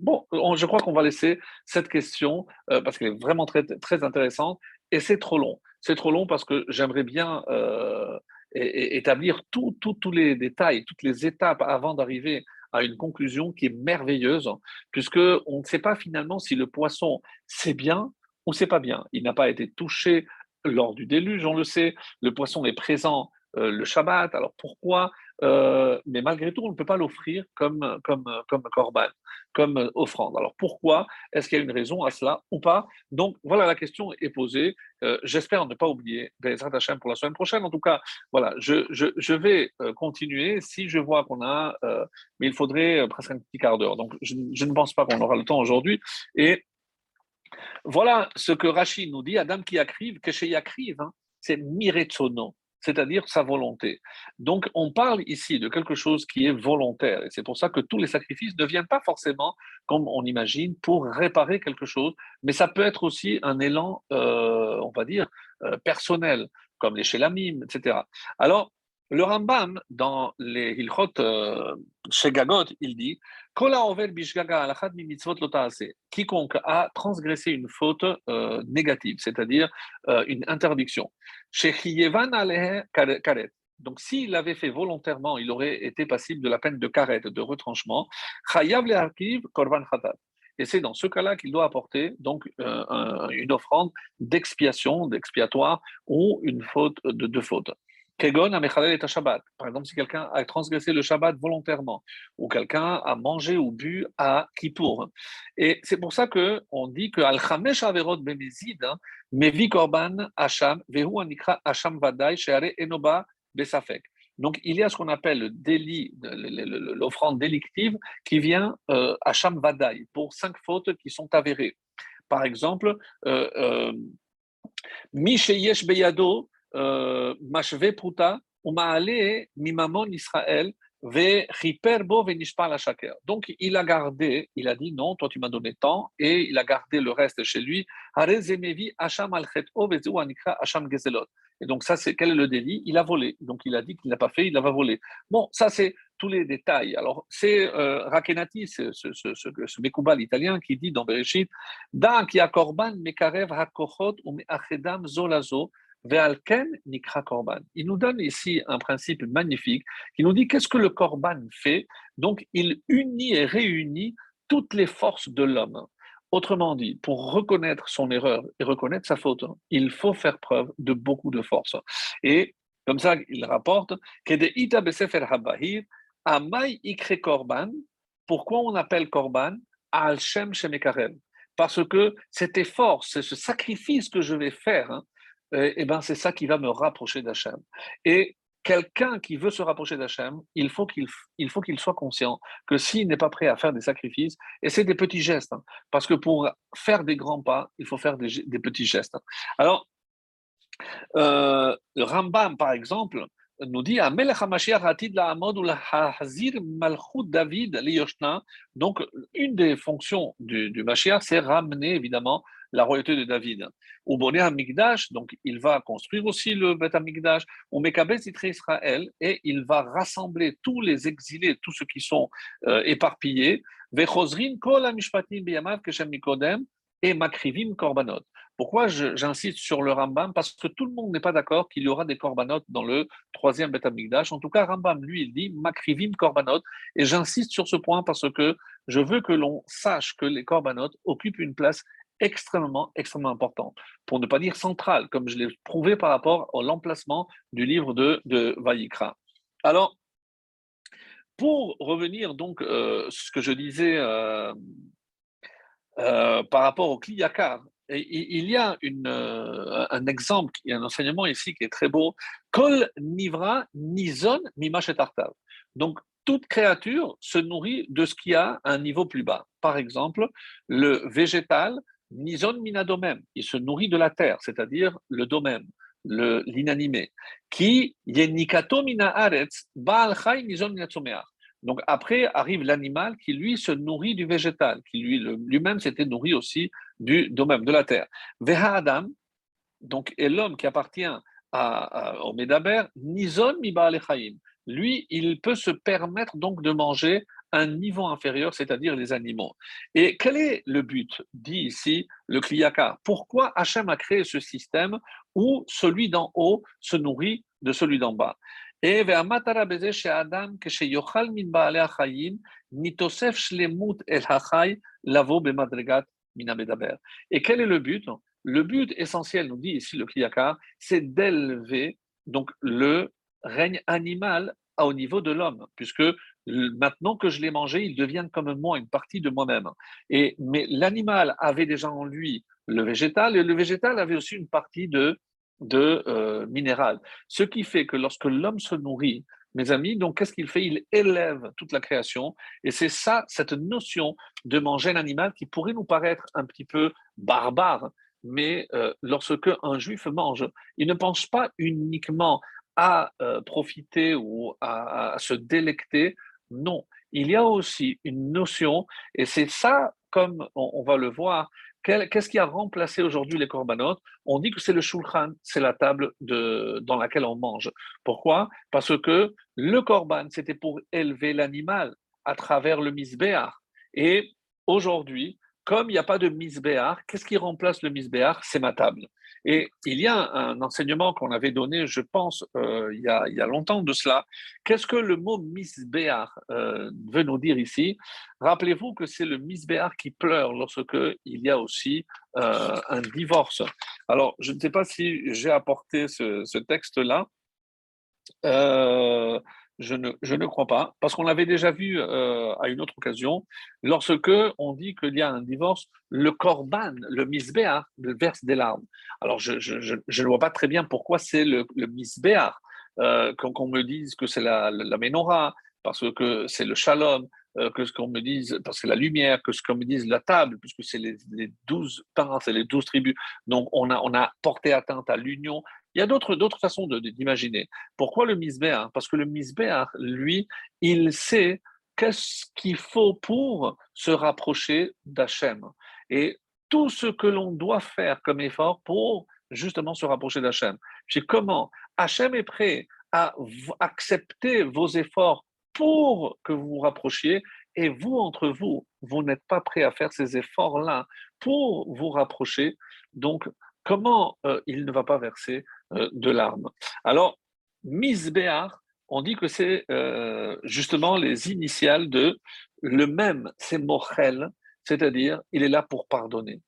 Bon, je crois qu'on va laisser cette question euh, parce qu'elle est vraiment très, très intéressante et c'est trop long. C'est trop long parce que j'aimerais bien euh, établir tous les détails, toutes les étapes avant d'arriver à une conclusion qui est merveilleuse, puisque on ne sait pas finalement si le poisson c'est bien ou c'est pas bien. Il n'a pas été touché lors du déluge, on le sait. Le poisson est présent euh, le Shabbat. Alors pourquoi euh, mais malgré tout, on ne peut pas l'offrir comme, comme, comme corban, comme offrande. Alors pourquoi? Est-ce qu'il y a une raison à cela ou pas? Donc voilà, la question est posée. Euh, j'espère ne pas oublier Bezrat Hashem pour la semaine prochaine. En tout cas, voilà, je, je, je vais euh, continuer si je vois qu'on a, mais il faudrait presque un petit quart d'heure. Donc je, je, ne pense pas qu'on aura le temps aujourd'hui. Et voilà ce que Rachid nous dit Adam qui écrive, que chez Yakriv, hein, c'est Miretsono c'est-à-dire sa volonté. Donc on parle ici de quelque chose qui est volontaire, et c'est pour ça que tous les sacrifices ne viennent pas forcément, comme on imagine, pour réparer quelque chose, mais ça peut être aussi un élan, euh, on va dire, euh, personnel, comme les Shelamim, etc. Alors, le Rambam, dans les Hilchot euh, chez Gagot, il dit Quiconque a transgressé une faute euh, négative, c'est-à-dire euh, une interdiction. Donc, s'il l'avait fait volontairement, il aurait été passible de la peine de karet, de retranchement. Et c'est dans ce cas-là qu'il doit apporter donc une offrande d'expiation, d'expiatoire ou une faute de, de faute. Kegon et Shabbat. Par exemple, si quelqu'un a transgressé le Shabbat volontairement, ou quelqu'un a mangé ou bu à Kippour. Et c'est pour ça qu'on dit que Al-Chamesh Averot Bemezid, hein, Mevi Korban Hacham, Vehu Anikra Hacham Vadai, Sheare Enoba Besafek. Donc, il y a ce qu'on appelle le délit, l'offrande délictive qui vient euh, Hacham Vadai pour cinq fautes qui sont avérées. Par exemple, euh, euh, Misheyesh Beyado, Israël, Ve Bo Venishpal Shaker. Donc il a gardé, il a dit non, toi tu m'as donné tant, et il a gardé le reste chez lui. Et donc ça, c'est quel est le délit? Il a volé. Donc il a dit qu'il n'a pas fait, il va voler. Bon, ça c'est tous les détails. Alors c'est euh, Rakenati, ce, ce, ce, ce Mekoubal italien qui dit dans Bereshit, Da ki korban mekarev hakochot ou meachedam zolazo Nikra Korban. Il nous donne ici un principe magnifique qui nous dit qu'est-ce que le Korban fait. Donc, il unit et réunit toutes les forces de l'homme. Autrement dit, pour reconnaître son erreur et reconnaître sa faute, il faut faire preuve de beaucoup de force. Et Comme ça, il rapporte Amai Ikre Korban. Pourquoi on appelle Korban Al Shem Shemekarev Parce que cet effort, ce sacrifice que je vais faire, hein, eh, eh ben, c'est ça qui va me rapprocher d'Hachem. Et quelqu'un qui veut se rapprocher d'Hachem, il faut qu'il il faut qu'il soit conscient que s'il n'est pas prêt à faire des sacrifices, et c'est des petits gestes, hein, parce que pour faire des grands pas, il faut faire des, des petits gestes. Hein. Alors, euh, Rambam, par exemple, nous dit David Donc, une des fonctions du, du Mashiach, c'est ramener évidemment la royauté de David. Ou Hamikdash, donc il va construire aussi le Bet Hamikdash. Ou Mekabez Israël, et il va rassembler tous les exilés, tous ceux qui sont euh, éparpillés. Vechozrin kol amishpatim biyamav keshem mikodem et makrivim korbanot. Pourquoi j'insiste sur le Rambam? Parce que tout le monde n'est pas d'accord qu'il y aura des korbanot dans le troisième Beth Amikdash. En tout cas, Rambam, lui, il dit makrivim korbanot. Et j'insiste sur ce point parce que je veux que l'on sache que les korbanot occupent une place extrêmement, extrêmement importante, pour ne pas dire centrale, comme je l'ai prouvé par rapport à l'emplacement du livre de, de Vayikra. Alors, pour revenir donc, euh, ce que je disais euh, euh, par rapport au Kliyakar, il y a une, euh, un exemple, il y a un enseignement ici qui est très beau. Kol nivra nizon mimash Donc, toute créature se nourrit de ce qui a un niveau plus bas. Par exemple, le végétal, nizon minadomem, il se nourrit de la terre, c'est-à-dire le domaine, l'inanimé. Qui yenikato mina aretz, baal nizon donc après arrive l'animal qui lui se nourrit du végétal, qui lui lui-même s'était nourri aussi du domaine de la terre. Veha Adam, donc et l'homme qui appartient à, au Médaber, nizon Lui, il peut se permettre donc de manger un niveau inférieur, c'est-à-dire les animaux. Et quel est le but dit ici le Kliyaka? Pourquoi Hachem a créé ce système où celui d'en haut se nourrit de celui d'en bas? Et quel est le but? Le but essentiel, nous dit ici le Kliyakar, c'est d'élever donc le règne animal au niveau de l'homme, puisque maintenant que je l'ai mangé, il devient comme moi, une partie de moi-même. Et mais l'animal avait déjà en lui le végétal, et le végétal avait aussi une partie de de euh, minéral. Ce qui fait que lorsque l'homme se nourrit, mes amis, donc qu'est-ce qu'il fait? Il élève toute la création. Et c'est ça, cette notion de manger un animal qui pourrait nous paraître un petit peu barbare, mais euh, lorsque un juif mange, il ne pense pas uniquement à euh, profiter ou à, se délecter. Non, il y a aussi une notion, et c'est ça, comme on va le voir, Qu'est-ce qui a remplacé aujourd'hui les corbanotes On dit que c'est le shulchan, c'est la table de, dans laquelle on mange. Pourquoi? Parce que le korban, c'était pour élever l'animal à travers le misbéar. Et aujourd'hui, comme il n'y a pas de misbéar, qu'est-ce qui remplace le misbéar C'est ma table. Et il y a un enseignement qu'on avait donné, je pense, euh, il, y a, longtemps de cela. Qu'est-ce que le mot misbéar euh, veut nous dire ici? Rappelez-vous que c'est le misbéar qui pleure lorsque il y a aussi euh, un divorce. Alors, je ne sais pas si j'ai apporté ce, ce texte-là. Je ne, je ne, crois pas, parce qu'on l'avait déjà vu euh, à une autre occasion, lorsque on dit qu'il y a un divorce, le korban, le misbéar, verse des larmes. Alors, je, je, ne vois pas très bien pourquoi c'est le, le misbéar, euh, qu'on me dise que c'est la, la, menorah, parce que c'est le shalom, euh, que ce qu'on me dise, parce que la lumière, que ce qu'on me dise la table, puisque c'est les, douze pains, c'est les douze tribus. Donc, on a, on a porté atteinte à l'union. Il y a d'autres, d'autres façons d'imaginer. Pourquoi le misbéar? Parce que le misbéar, lui, il sait qu'est-ce qu'il faut pour se rapprocher d'Hachem. Et tout ce que l'on doit faire comme effort pour justement se rapprocher d'Hachem. C'est comment? Hachem est prêt à accepter vos efforts pour que vous vous rapprochiez et vous, entre vous, vous n'êtes pas prêt à faire ces efforts-là pour vous rapprocher. Donc, comment euh, il ne va pas verser de larmes. Alors, misbéar, on dit que c'est euh, justement les initiales de le même, c'est mochel, c'est-à-dire il est là pour pardonner.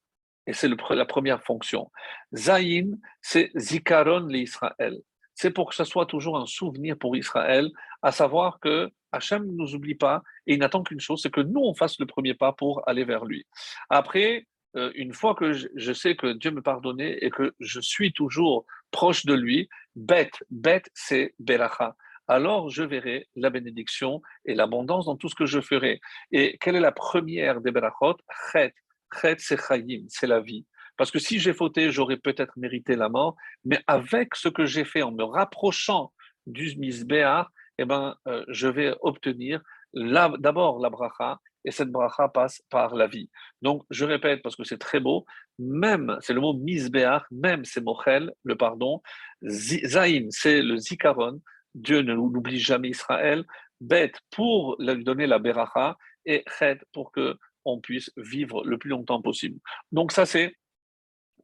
Et c'est la première fonction. Zayin, c'est zikaron l'Israël. c'est pour que ce soit toujours un souvenir pour Israël, à savoir que Hachem ne nous oublie pas et il n'attend qu'une chose, c'est que nous, on fasse le premier pas pour aller vers lui. Après, euh, une fois que je, sais que Dieu me pardonnait et que je suis toujours proche de lui, bête, bête, c'est Belacha. Alors je verrai la bénédiction et l'abondance dans tout ce que je ferai. Et quelle est la première des Berachot? Chet. Chet, c'est Chayim, c'est la vie. Parce que si j'ai fauté, j'aurais peut-être mérité la mort, mais avec ce que j'ai fait en me rapprochant du Misbéar, eh ben, euh, je vais obtenir d'abord la bracha, et cette bracha passe par la vie. Donc, je répète, parce que c'est très beau, même, c'est le mot misbéach, même c'est mochel, le pardon, zaïm, c'est le zikaron, Dieu ne n'oublie jamais Israël, bête pour lui donner la beracha, et chet pour que on puisse vivre le plus longtemps possible. Donc ça, c'est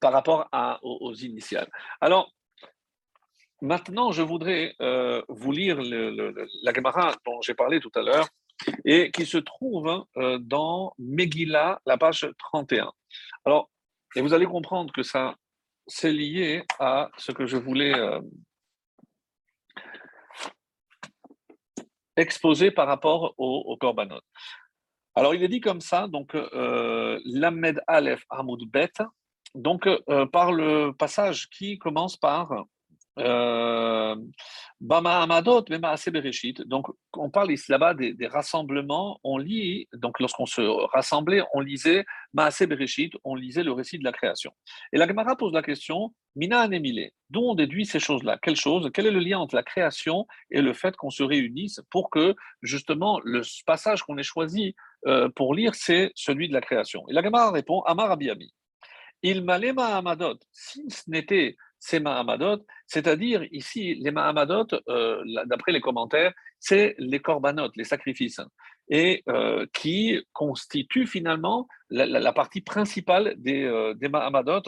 par rapport aux, initiales. Alors, maintenant, je voudrais euh, vous lire la Gemara dont j'ai parlé tout à l'heure, et qui se trouve euh, dans Megillah, la page 31. Alors, et vous allez comprendre que ça, c'est lié à ce que je voulais euh, exposer par rapport au, au. Alors, il est dit comme ça, donc, euh, Lamed Aleph Hamoud Bet, donc, par le passage qui commence par euh. Donc, on parle ici là-bas des, rassemblements. On lit, donc lorsqu'on se rassemblait, on lisait Maase Bereshit, on lisait le récit de la création. Et la Gemara pose la question Mina Anemile, d'où on déduit ces choses-là? Quelle chose? Quel est le lien entre la création et le fait qu'on se réunisse pour que, justement, le passage qu'on ait choisi euh, pour lire, c'est celui de la création? Et la Gemara répond Amar Abiyami. Il malema Amadot, si ce n'était ces Mahamadot, c'est-à-dire ici, les Mahamadot, euh, d'après les commentaires, c'est les korbanot, les sacrifices, et euh, qui constituent finalement la, partie principale des, euh, Mahamadot,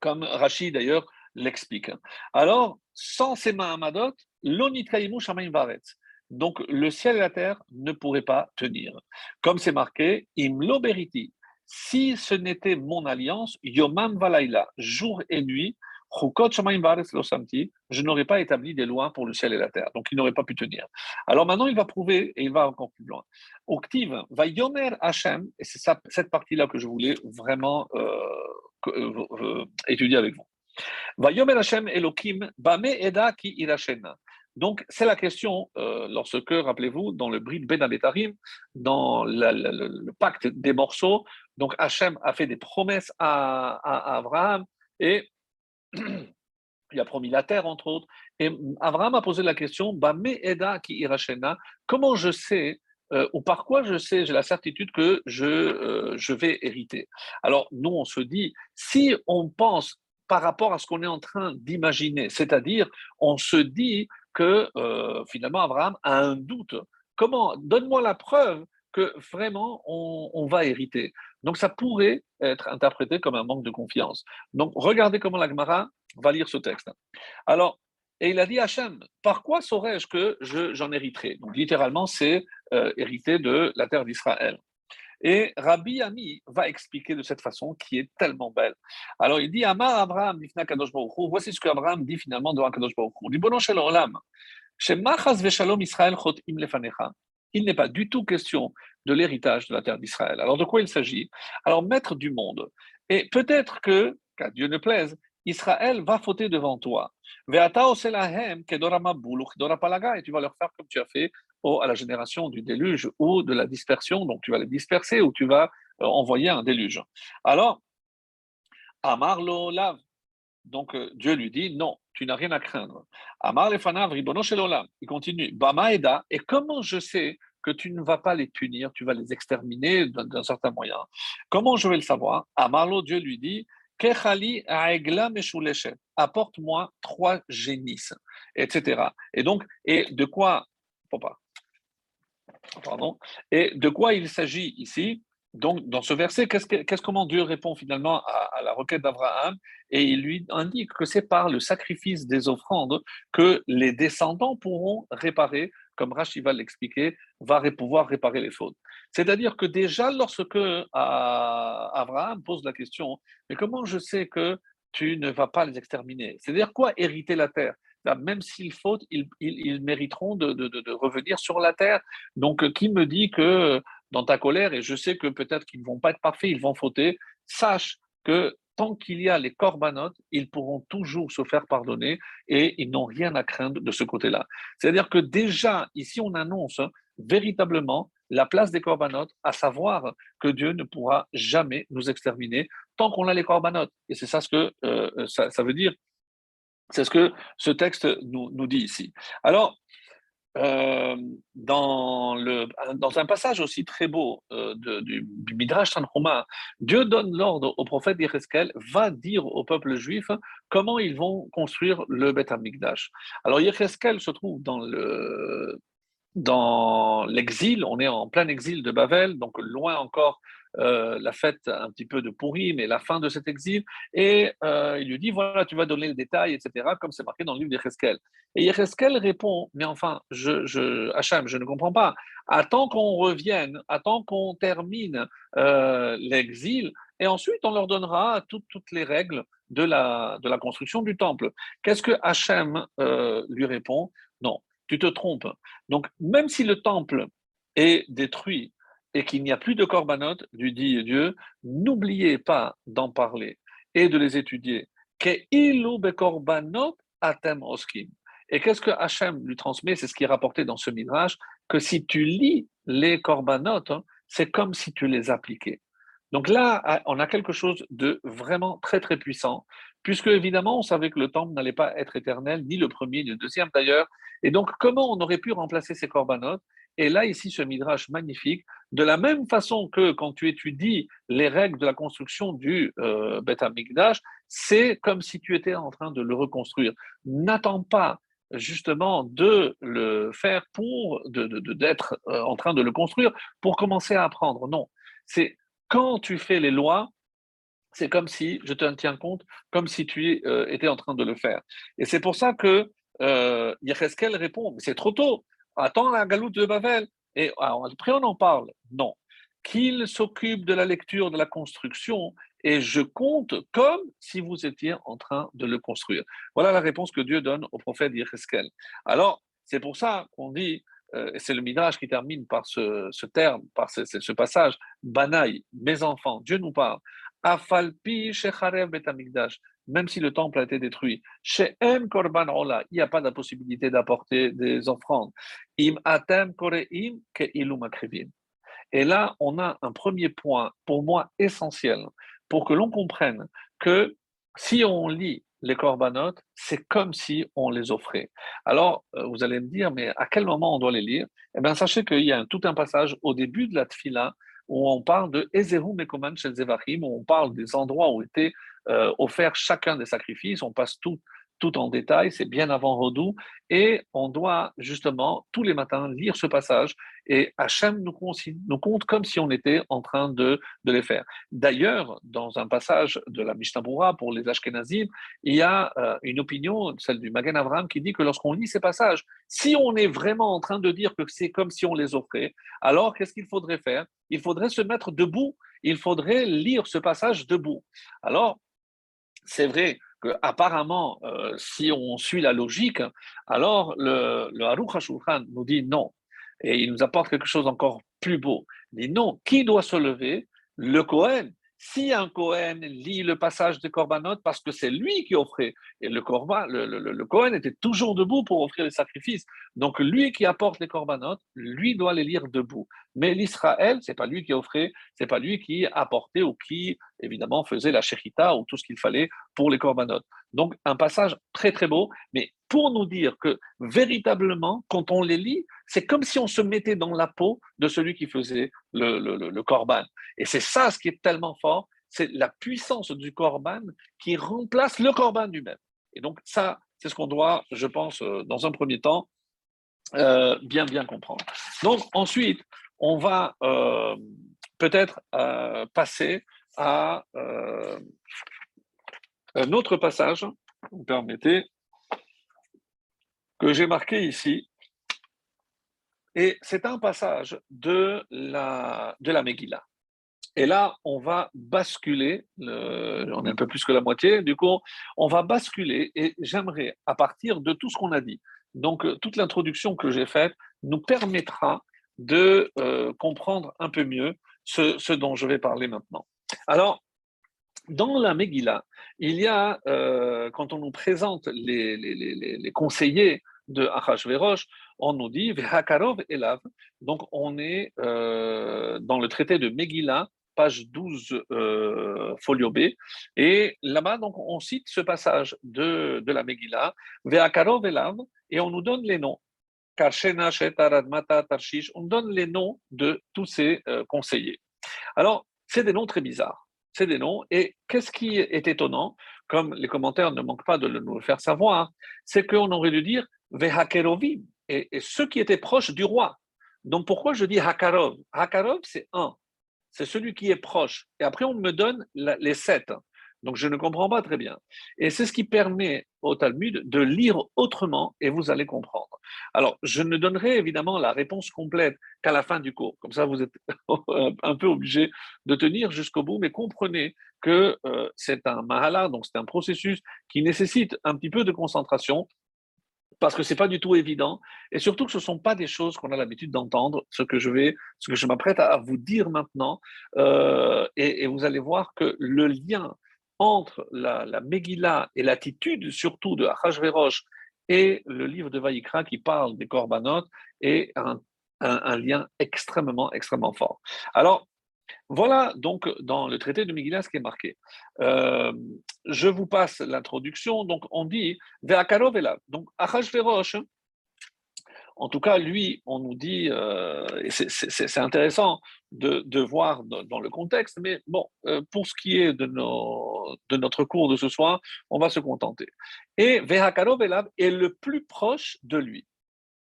comme Rachid d'ailleurs l'explique. Alors, sans ces Mahamadot, l'onitraimu shamaim varet. Donc, le ciel et la terre ne pourraient pas tenir. Comme c'est marqué, imlo beriti, si ce n'était mon alliance, Yomam Valaila, jour et nuit, je n'aurais pas établi des lois pour le ciel et la terre. Donc, il n'aurait pas pu tenir. Alors maintenant, il va prouver et il va encore plus loin. Octive, va Yomer Hashem, et c'est cette partie-là que je voulais vraiment euh, euh, euh, étudier avec vous. Va Yomer Hashem Elohim, Bame Eda ki irashena. Donc, c'est la question, lorsque, rappelez-vous, dans le Brit Ben Abetarim, dans le, pacte des morceaux, donc Hachem a fait des promesses à, Abraham et il a promis la terre, entre autres. Et Abraham a posé la question Eda ki comment je sais euh, ou par quoi je sais, j'ai la certitude que je, euh, vais hériter? Alors, nous, on se dit, si on pense par rapport à ce qu'on est en train d'imaginer, c'est-à-dire, on se dit que euh, finalement, Abraham a un doute. Comment Donne-moi la preuve que vraiment on, va hériter. Donc ça pourrait être interprété comme un manque de confiance. Donc regardez comment la Gemara va lire ce texte. Alors, et il a dit Hachem, par quoi saurais-je que j'en hériterai? Donc littéralement, c'est euh, hériter de la terre d'Israël. Et Rabbi Ami va expliquer de cette façon qui est tellement belle. Alors il dit Amar Abraham, voici ce qu'Abraham dit finalement devant Kadosh Baruch Hu. Dit Bono Shel Olam, Shemachas Veshalom Israël Chotim Lefanecha il n'est pas du tout question de l'héritage de la terre d'Israël. Alors de quoi il s'agit? Alors maître du monde. Et peut-être que, qu'à Dieu ne plaise, Israël va fauter devant toi. Et tu vas leur faire comme tu as fait à la génération du déluge ou de la dispersion, donc tu vas les disperser ou tu vas euh, envoyer un déluge. Alors, Amar lo lav. Donc euh, Dieu lui dit non, tu n'as rien à craindre. Il continue. Bama eda. Et comment je sais que tu ne vas pas les punir, tu vas les exterminer d'un certain moyen? Comment je vais le savoir? Amarlo, Dieu lui dit. Kechali aegla Apporte-moi trois génisses, etc. Et donc, et de quoi Pardon. Et de quoi il s'agit ici? Donc, dans ce verset, qu'est-ce, comment Dieu répond finalement à, la requête d'Abraham Et il lui indique que c'est par le sacrifice des offrandes que les descendants pourront réparer, comme Rachid va l'expliquer, va pouvoir réparer les fautes. C'est-à-dire que déjà, lorsque Abraham pose la question, mais comment je sais que tu ne vas pas les exterminer? C'est-à-dire quoi hériter la terre? Même s'ils fautent, ils, mériteront de, revenir sur la terre. Donc, qui me dit que dans ta colère, et je sais que peut-être qu'ils ne vont pas être parfaits, ils vont fauter, sache que tant qu'il y a les corbanotes, ils pourront toujours se faire pardonner et ils n'ont rien à craindre de ce côté-là. C'est-à-dire que déjà, ici, on annonce véritablement la place des corbanotes, à savoir que Dieu ne pourra jamais nous exterminer tant qu'on a les corbanotes. Et c'est ça ce que euh, ça, veut dire. C'est ce que ce texte nous, nous dit ici. Alors, euh, dans, un passage aussi très beau euh, du, Midrash Tanhuma, Dieu donne l'ordre au prophète Yecheskel, va dire au peuple juif comment ils vont construire le Beth Amikdash. Alors Yecheskel se trouve dans le, dans l'exil, on est en plein exil de Babel, donc loin encore euh, la fête un petit peu de pourri, mais la fin de cet exil, et euh, il lui dit, voilà, tu vas donner le détail, etc., comme c'est marqué dans le livre d'Yecheskel. Et Yecheskel répond, mais enfin, je, je, Hachem, je ne comprends pas, attends qu'on revienne, attends qu'on termine euh, l'exil, et ensuite on leur donnera toutes, toutes les règles de la, de la construction du temple. Qu'est-ce que Hachem lui répond? Non, tu te trompes. Donc, même si le temple est détruit et qu'il n'y a plus de corbanotes, lui dit Dieu, n'oubliez pas d'en parler et de les étudier. Et qu'est-ce que Hachem lui transmet? C'est ce qui est rapporté dans ce midrash, que si tu lis les corbanotes, hein, c'est comme si tu les appliquais. Donc là, on a quelque chose de vraiment très très puissant, puisque évidemment, on savait que le temple n'allait pas être éternel, ni le premier, ni le deuxième d'ailleurs. Et donc, comment on aurait pu remplacer ces corbanotes? Et là, ici, ce midrash magnifique, de la même façon que quand tu étudies les règles de la construction du euh, Beth Amikdash, c'est comme si tu étais en train de le reconstruire. N'attends pas justement de le faire pour d'être de, euh, en train de le construire pour commencer à apprendre. Non, c'est quand tu fais les lois, c'est comme si, je te tiens compte, comme si tu euh, étais en train de le faire. Et c'est pour ça que euh, répond, mais c'est trop tôt, attends la galoute de Babel. Et après, on en parle. Non. Qu'il s'occupe de la lecture de la construction et je compte comme si vous étiez en train de le construire. Voilà la réponse que Dieu donne au prophète Yecheskel. Alors, c'est pour ça qu'on dit, euh, c'est le Midrash qui termine par ce, terme, par ce, passage, Banaï, mes enfants, Dieu nous parle. Afalpi shecharev betamikdash, même si le temple a été détruit, chez M korban ola, il n'y a pas de possibilité d'apporter des offrandes. Im atem koreim ke ilum Et là, on a un premier point, pour moi essentiel, pour que l'on comprenne que si on lit les corbanotes, c'est comme si on les offrait. Alors, euh, vous allez me dire, mais à quel moment on doit les lire? Eh bien, sachez qu'il y a tout un passage au début de la tfila où on parle de Ezeru Mekoman Shel Zevachim, où on parle des endroits où étaient euh, offerts chacun des sacrifices. On passe tout tout en détail, c'est bien avant Rodou, et on doit justement tous les matins lire ce passage, et Hachem nous, compte comme si on était en train de, de les faire. D'ailleurs, dans un passage de la Mishnah pour les Ashkenazim, il y a euh, une opinion, celle du Magen Avram, qui dit que lorsqu'on lit ces passages, si on est vraiment en train de dire que c'est comme si on les offrait, alors qu'est-ce qu'il faudrait faire? Il faudrait se mettre debout, il faudrait lire ce passage debout. Alors, c'est vrai que apparemment, euh, si on suit la logique, alors le, le Haruch HaShulchan nous dit non. Et il nous apporte quelque chose encore plus beau. Il dit non, qui doit se lever? Le Kohen. Si un Cohen lit le passage de Korbanot parce que c'est lui qui offrait, et le, Korban, le, le, Cohen était toujours debout pour offrir les sacrifices, donc lui qui apporte les Korbanot, lui doit les lire debout. Mais l'Israël, c'est pas lui qui offrait, c'est pas lui qui apportait ou qui, évidemment, faisait la shechita ou tout ce qu'il fallait pour les Korbanot. Donc un passage très très beau, mais pour nous dire que véritablement, quand on les lit, c'est comme si on se mettait dans la peau de celui qui faisait le, le, korban. Et c'est ça ce qui est tellement fort, c'est la puissance du korban qui remplace le korban lui-même. Et donc ça, c'est ce qu'on doit, je pense, euh, dans un premier temps, euh, bien bien comprendre. Donc ensuite, on va euh, peut-être passer à un autre passage, vous permettez, que j'ai marqué ici. Et c'est un passage de la, de la Megillah. Et là, on va basculer, on est un peu plus que la moitié, du coup, on va basculer et j'aimerais, à partir de tout ce qu'on a dit, donc toute l'introduction que j'ai faite nous permettra de euh, comprendre un peu mieux ce, dont je vais parler maintenant. Alors, dans la Megillah, il y a, euh, quand on nous présente les, conseillers de Achashverosh, on nous dit Vehakarov Elav. Donc, on est euh, dans le traité de Megillah, page 12, folio B. Et là-bas, on cite ce passage de, de la Megillah, Vehakarov Elav, et on nous donne les noms on donne les noms de tous ces euh, conseillers. Alors, c'est des noms très bizarres. C'est des noms. Et qu'est-ce qui est étonnant, comme les commentaires ne manquent pas de nous le faire savoir, c'est qu'on aurait dû dire Vehakerovim, et, et ceux qui étaient proches du roi. Donc pourquoi je dis Hakarov? Hakarov, c'est un. C'est celui qui est proche. Et après, on me donne les sept. Donc je ne comprends pas très bien. Et c'est ce qui permet au Talmud de lire autrement et vous allez comprendre. Alors, je ne donnerai évidemment la réponse complète qu'à la fin du cours. Comme ça, vous êtes un peu obligé de tenir jusqu'au bout, mais comprenez que euh, c'est un mahala, donc c'est un processus qui nécessite un petit peu de concentration parce que c'est pas du tout évident, et surtout que ce ne sont pas des choses qu'on a l'habitude d'entendre, ce que je vais, ce que je m'apprête à vous dire maintenant, euh, et, vous allez voir que le lien entre la, la Megillah et l'attitude surtout de Achashverosh et le livre de Vaïkra qui parle des Korbanot est un, lien extrêmement, extrêmement fort. Alors, voilà donc dans le traité de Megillah ce qui est marqué. Euh, je vous passe l'introduction. Donc, on dit Ve'akarov Donc, Achashverosh, en tout cas, lui, on nous dit, euh, et c'est intéressant de, voir dans, le contexte, mais bon, euh, pour ce qui est de, notre cours de ce soir, on va se contenter. Et Vehakarov est le plus proche de lui.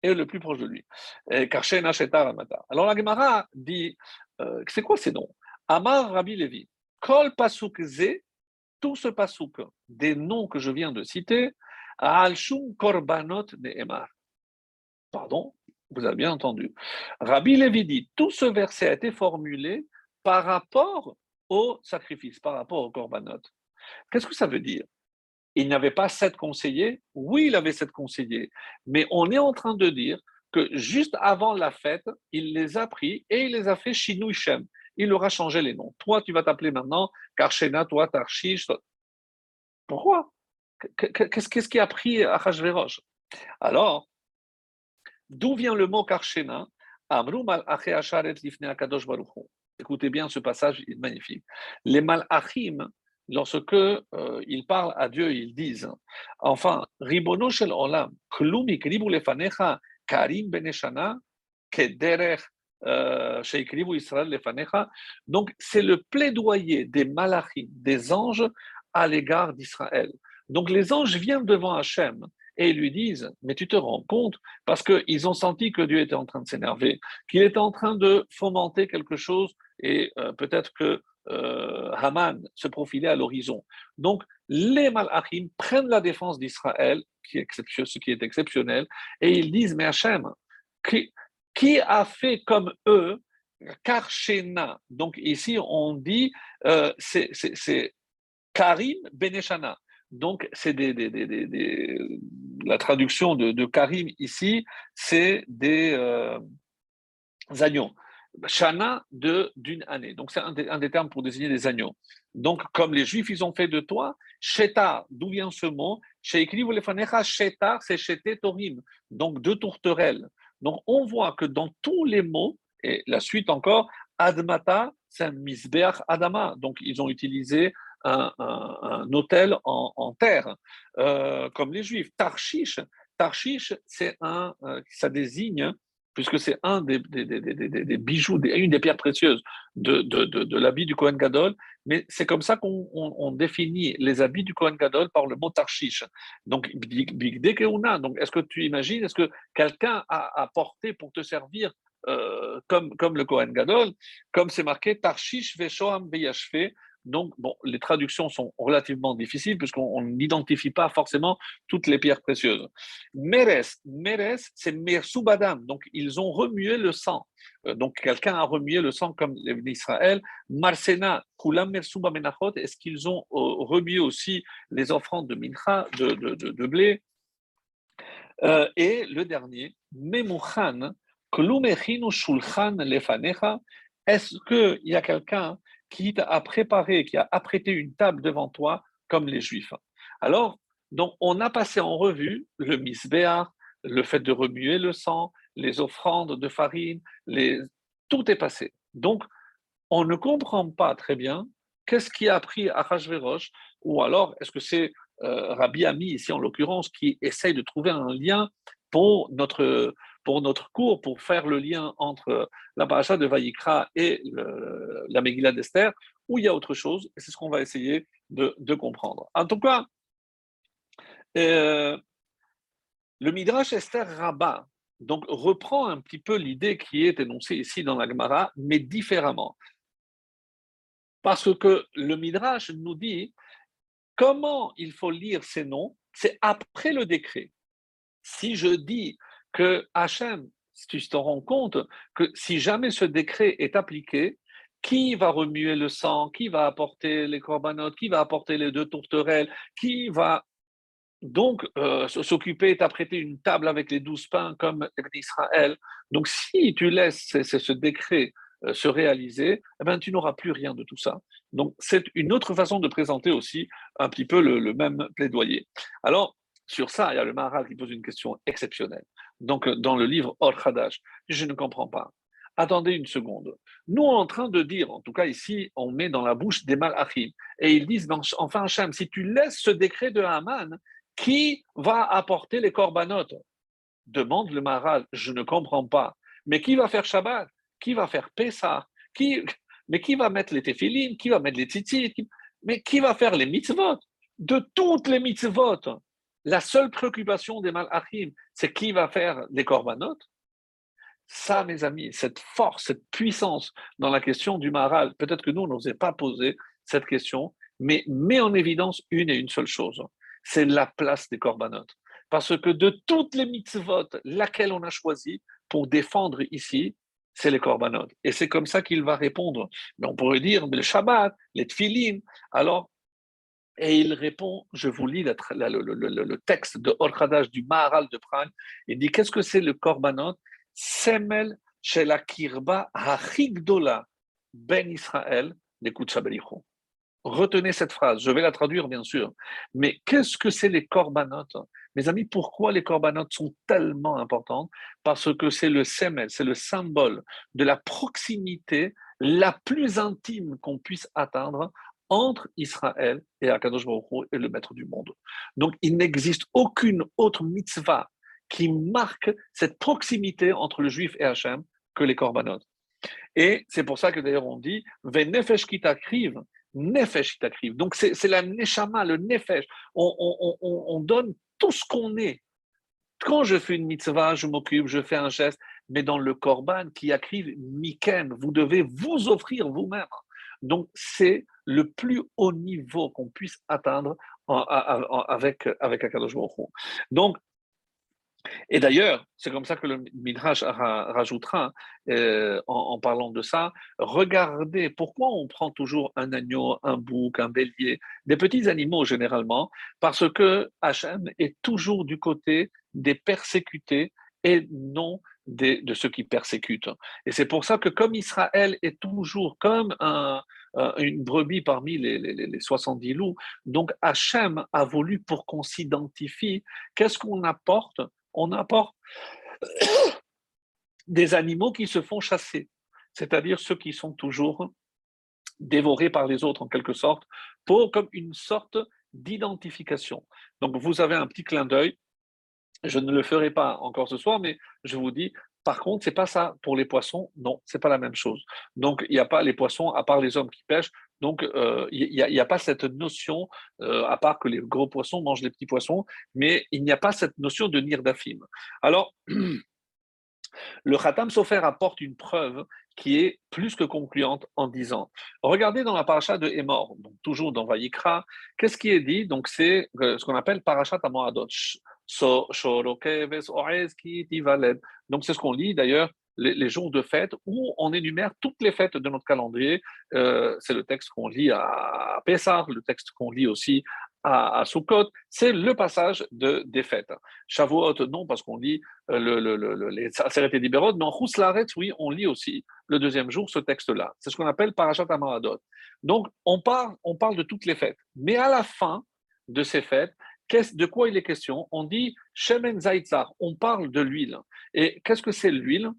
Est le plus proche de lui. Alors la Gemara dit, euh, c'est quoi ces noms? Amar Rabbi Levi, Kol Pasuk Ze, tout ce pasuk des noms que je viens de citer, Alshum Korbanot Ne'emar Pardon, vous avez bien entendu. Rabbi Lévi dit, tout ce verset a été formulé par rapport au sacrifice, par rapport au korbanot. Qu'est-ce que ça veut dire? Il n'avait pas sept conseillers Oui, il avait sept conseillers. Mais on est en train de dire que juste avant la fête, il les a pris et il les a fait Shinouichem. Il leur a changé les noms. Toi, tu vas t'appeler maintenant Karshena, toi, Tarshish. Pourquoi? Qu'est-ce qui a pris Achashverosh? Alors, D'où vient le mot Karshena? Écoutez bien ce passage, il est magnifique. Les malachim, lorsque euh, ils parlent à Dieu, ils disent Enfin, Ribono shel olam, klumi kribu lefanecha, karim beneshana, kederech euh, Israël lefanecha. Donc, c'est le plaidoyer des malachim, des anges, à l'égard d'Israël. Donc, les anges viennent devant Hachem et ils lui disent, mais tu te rends compte, parce qu'ils ont senti que Dieu était en train de s'énerver, qu'il était en train de fomenter quelque chose, et euh, peut-être que euh, Haman se profilait à l'horizon. Donc, les Malachim prennent la défense d'Israël, ce qui est exceptionnel, et ils disent, mais Hachem, qui, a fait comme eux Karshena Donc ici, on dit, euh, c'est Karim Beneshana. Donc, c'est la traduction de, Karim ici, c'est des euh, agneaux. Shana d'une année. Donc, c'est un, des termes pour désigner des agneaux. Donc, comme les Juifs, ils ont fait de toi, Sheta, d'où vient ce mot? Sheta, c'est Shete Torim, donc deux tourterelles. Donc, on voit que dans tous les mots, et la suite encore, Admata, c'est un misbeach Adama. Donc, ils ont utilisé un, hôtel en, terre, euh, comme les Juifs. Tarshish, Tarshish, c'est un, euh, ça désigne, puisque c'est un des, bijoux, une des pierres précieuses de, l'habit du Kohen Gadol, mais c'est comme ça qu'on définit les habits du Kohen Gadol par le mot Tarshish. Donc, donc est-ce que tu imagines, est-ce que quelqu'un a, apporté pour te servir euh, comme, comme le Kohen Gadol, comme c'est marqué Tarshish Veshoam Beyashfe, Donc, bon, les traductions sont relativement difficiles puisqu'on n'identifie pas forcément toutes les pierres précieuses. Meres, Meres, c'est Mersubadam. Donc, ils ont remué le sang. Euh, donc, quelqu'un a remué le sang comme l'Israël. Marsena, Kulam Mersuba Menachot, est-ce qu'ils ont euh, remué aussi les offrandes de mincha, de, blé? Euh, Et le dernier, Memuchan, Klumechinu Shulchan Lefanecha, est-ce qu'il y a quelqu'un qui a préparé, qui a apprêté une table devant toi, comme les Juifs. Alors, donc, on a passé en revue le misbéar, le fait de remuer le sang, les offrandes de farine, les... tout est passé. Donc, on ne comprend pas très bien qu'est-ce qui a appris à Hachverosh, ou alors est-ce que c'est euh, Rabbi Ami, ici en l'occurrence, qui essaye de trouver un lien pour notre, pour notre cours, pour faire le lien entre la paracha de Vaïkra et la Megillah d'Esther, où il y a autre chose, et c'est ce qu'on va essayer de, comprendre. En tout cas, euh, le Midrash Esther Rabbah donc, reprend un petit peu l'idée qui est énoncée ici dans la Gemara, mais différemment. Parce que le Midrash nous dit comment il faut lire ces noms, c'est après le décret. Si je dis que Hachem, si tu te rends compte que si jamais ce décret est appliqué, qui va remuer le sang, qui va apporter les corbanotes, qui va apporter les deux tourterelles, qui va donc euh, s'occuper d'apprêter une table avec les douze pains comme Israël. Donc si tu laisses ce, décret euh, se réaliser, eh ben, tu n'auras plus rien de tout ça. Donc c'est une autre façon de présenter aussi un petit peu le, même plaidoyer. Alors sur ça, il y a le Maharal qui pose une question exceptionnelle. Donc, euh, dans le livre Or Hadash, je ne comprends pas. Attendez une seconde. Nous, en train de dire, en tout cas ici, on met dans la bouche des malachim, et ils disent, enfin Hachem, si tu laisses ce décret de Haman, qui va apporter les corbanotes? Demande le Maharal, je ne comprends pas. Mais qui va faire Shabbat? Qui va faire Pessah? Qui... Mais qui va mettre les téphilines? Qui va mettre les tzitzit? Mais qui va faire les mitzvot? De toutes les mitzvot, la seule préoccupation des malachim, c'est qui va faire les corbanotes. Ça, mes amis, cette force, cette puissance dans la question du Maharal, peut-être que nous, on n'osait pas poser cette question, mais met en évidence une et une seule chose, c'est la place des corbanotes. Parce que de toutes les mitzvot, laquelle on a choisi pour défendre ici, c'est les corbanotes. Et c'est comme ça qu'il va répondre. Mais on pourrait dire, le Shabbat, les tfilin. Alors, et il répond, je vous lis le, texte de Orchadash du Maharal de Prague, il dit qu'est-ce que c'est le korbanot? Semel la kirba hachigdola ben Israël d'écoute Retenez cette phrase, je vais la traduire bien sûr. Mais qu'est-ce que c'est les corbanotes Mes amis, pourquoi les corbanotes sont tellement importantes? Parce que c'est le semel, c'est le symbole de la proximité la plus intime qu'on puisse atteindre entre Israël et Akadosh Baruch et le maître du monde. Donc il n'existe aucune autre mitzvah qui marque cette proximité entre le juif et Hachem que les korbanot. Et c'est pour ça que d'ailleurs on dit Venefesh kitakriv, nefesh kitakriv. Donc c'est la neshama, le nefesh. On, on, on, on donne tout ce qu'on est. Quand je fais une mitzvah, je m'occupe, je fais un geste, mais dans le korban qui écrive Mikem, vous devez vous offrir vous-même. Donc c'est le plus haut niveau qu'on puisse atteindre avec, avec Akadosh Donc, et d'ailleurs, c'est comme ça que le Midrash rajoutera, euh, en, parlant de ça, regardez pourquoi on prend toujours un agneau, un bouc, un bélier, des petits animaux généralement, parce que Hachem est toujours du côté des persécutés et non de ceux qui persécutent. Et c'est pour ça que comme Israël est toujours comme un, une brebis parmi les, les, 70 loups, donc Hachem a voulu pour qu'on s'identifie, qu'est-ce qu'on apporte? On apporte des animaux qui se font chasser, c'est-à-dire ceux qui sont toujours dévorés par les autres en quelque sorte, pour comme une sorte d'identification. Donc vous avez un petit clin d'œil je ne le ferai pas encore ce soir, mais je vous dis, par contre, c'est pas ça pour les poissons. Non, c'est pas la même chose. Donc, il n'y a pas les poissons à part les hommes qui pêchent. Donc, euh, il n'y a, pas cette notion, euh, à part que les gros poissons mangent les petits poissons, mais il n'y a pas cette notion de nirdafim. Alors, le Khatam Sofer apporte une preuve qui est plus que concluante en disant Regardez dans la paracha de Emor, donc toujours dans Vayikra, qu'est-ce qui est dit? Donc c'est euh, ce qu'on appelle parachat Amoadot. Donc c'est ce qu'on lit d'ailleurs les, jours de fête où on énumère toutes les fêtes de notre calendrier. Euh, c'est le texte qu'on lit à Pessah, le texte qu'on lit aussi à, à c'est le passage de, des fêtes. Shavuot, non, parce qu'on lit euh, le, le, le, les Aseret et mais en Chuslaret, oui, on lit aussi le deuxième jour ce texte-là. C'est ce qu'on appelle Parashat Amaradot. Donc, on parle de toutes les fêtes. Mais à la fin de ces fêtes, de quoi il est question? On dit Shemen Zaitzar, on parle de l'huile. Et qu'est-ce que c'est l'huile?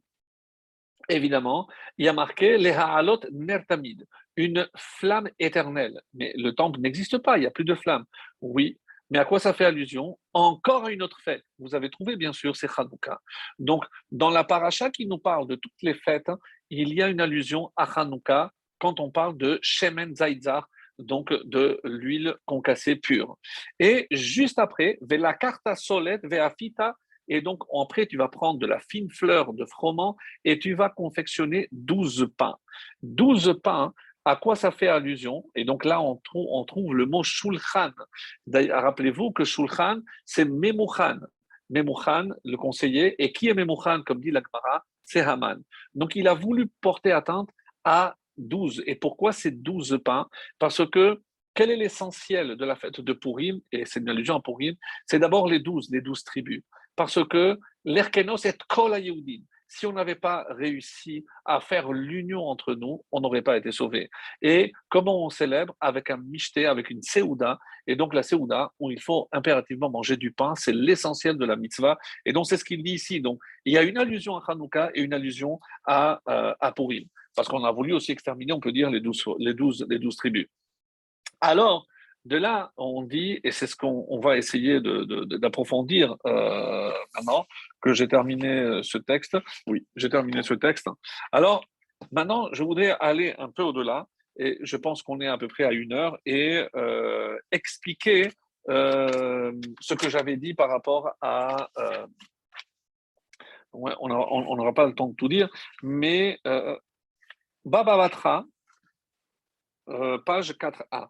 Évidemment, il y a marqué les Ha'alot Nertamid, une flamme éternelle. Mais le temple n'existe pas, il n'y a plus de flamme. Oui, mais à quoi ça fait allusion? Encore à une autre fête. Vous avez trouvé, bien sûr, c'est Hanouka. Donc, dans la paracha qui nous parle de toutes les fêtes, il y a une allusion à Hanouka quand on parle de Shemen Zaitzar, donc de l'huile concassée pure. Et juste après, Vela Karta Solet Veafita et donc, après, tu vas prendre de la fine fleur de froment et tu vas confectionner 12 pains. 12 pains, à quoi ça fait allusion? Et donc là, on trouve, on trouve le mot shulchan. Rappelez-vous que shulchan, c'est memouchan. Memouchan, le conseiller. Et qui est memouchan, comme dit l'Akmara C'est Haman. Donc, il a voulu porter atteinte à 12. Et pourquoi ces 12 pains? Parce que quel est l'essentiel de la fête de Purim Et c'est une allusion à Purim. C'est d'abord les 12, les 12 tribus parce que l'Erkenos est Kol Si on n'avait pas réussi à faire l'union entre nous, on n'aurait pas été sauvé. Et comment on célèbre? Avec un mishté, avec une seouda. Et donc la seouda, où il faut impérativement manger du pain, c'est l'essentiel de la mitzvah. Et donc c'est ce qu'il dit ici. Donc il y a une allusion à Hanouka et une allusion à, euh, à Purim. Parce qu'on a voulu aussi exterminer, on peut dire, les douze, les les douze tribus. Alors, de là, on dit, et c'est ce qu'on va essayer d'approfondir euh, maintenant que j'ai terminé euh, ce texte. Oui, j'ai terminé ce texte. Alors, maintenant, je voudrais aller un peu au-delà, et je pense qu'on est à peu près à une heure, et euh, expliquer ce que j'avais dit par rapport à... on n'aura pas le temps de tout dire, mais Baba Batra, page 4a.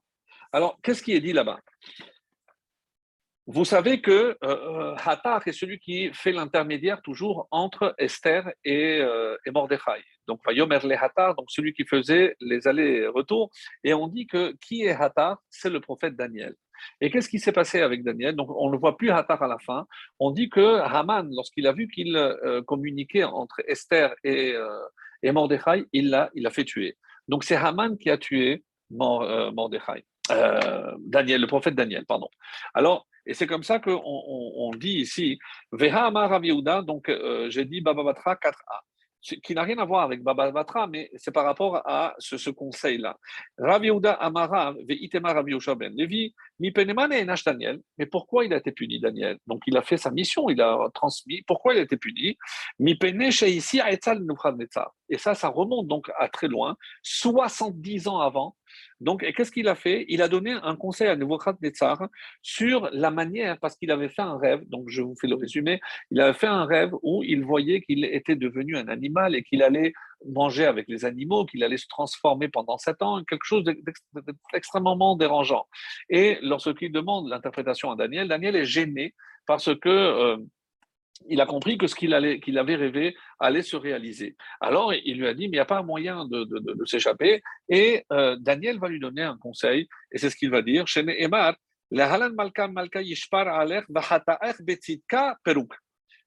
Alors, qu'est-ce qui est dit là-bas? Vous savez que euh, euh est celui qui fait l'intermédiaire toujours entre Esther et, euh, Mordechai. Donc, Yomer le Hatar, donc celui qui faisait les allers-retours. Et on dit que qui est Hatar C'est le prophète Daniel. Et qu'est-ce qui s'est passé avec Daniel? Donc, on ne voit plus Hatar à la fin. On dit que Haman, lorsqu'il a vu qu'il euh, communiquait entre Esther et, Mordechai, il l'a il fait tuer. Donc, c'est Haman qui a tué Mordechai. Euh, Daniel, le prophète Daniel, pardon. Alors, et c'est comme ça qu'on on, dit ici, Veha Amar donc euh, j'ai dit Bababatra 4a qui n'a rien à voir avec Baba Batra, mais c'est par rapport à ce, ce conseil-là. Rav Yehuda Amara ve'itema Rav Ben Levi, mi penemane nash Daniel. Mais pourquoi il a été puni, Daniel? Donc il a fait sa mission, il a transmis. Pourquoi il a été puni? Mi pene ici Et ça, ça remonte donc à très loin, 70 ans avant. Donc, qu'est-ce qu'il a fait? Il a donné un conseil à Nebuchadnezzar sur la manière, parce qu'il avait fait un rêve, donc je vous fais le résumé, il avait fait un rêve où il voyait qu'il était devenu un animal et qu'il allait manger avec les animaux, qu'il allait se transformer pendant sept ans, quelque chose d'extrêmement dérangeant. Et lorsqu'il demande l'interprétation à Daniel, Daniel est gêné parce que... Euh, il a compris que ce qu'il avait rêvé allait se réaliser. Alors, il lui a dit, mais il n'y a pas un moyen de, s'échapper. Et euh, Daniel va lui donner un conseil, et c'est ce qu'il va dire.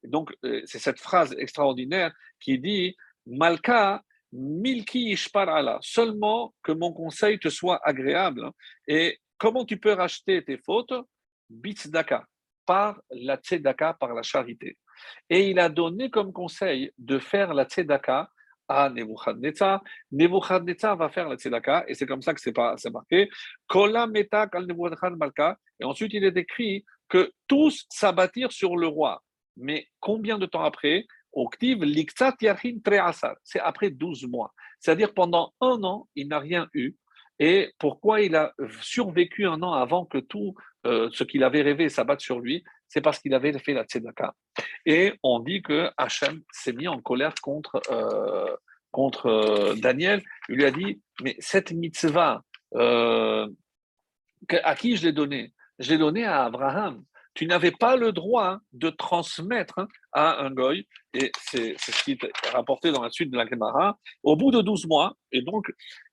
Donc, euh, c'est cette phrase extraordinaire qui dit, Malka, milki ishpar ala, seulement que mon conseil te soit agréable. Et comment tu peux racheter tes fautes? Bitzdaka, par la tzedaka, par la charité. Et il a donné comme conseil de faire la tzedaka à Nebuchadnezzar. Nebuchadnezzar va faire la tzedaka, et c'est comme ça que c'est marqué. Et ensuite, il est écrit que tous s'abattirent sur le roi. Mais combien de temps après c'est après 12 mois. C'est-à-dire pendant un an, il n'a rien eu. Et pourquoi il a survécu un an avant que tout euh, ce qu'il avait rêvé s'abatte sur lui c'est parce qu'il avait fait la tzedaka. Et on dit que Hachem s'est mis en colère contre, euh, contre euh, Daniel. Il lui a dit, mais cette mitzvah, à qui je l'ai donnée? Je l'ai donnée à Abraham. Tu n'avais pas le droit de transmettre à un goy, et c'est ce qui est rapporté dans la suite de la Gemara, au bout de 12 mois, et donc,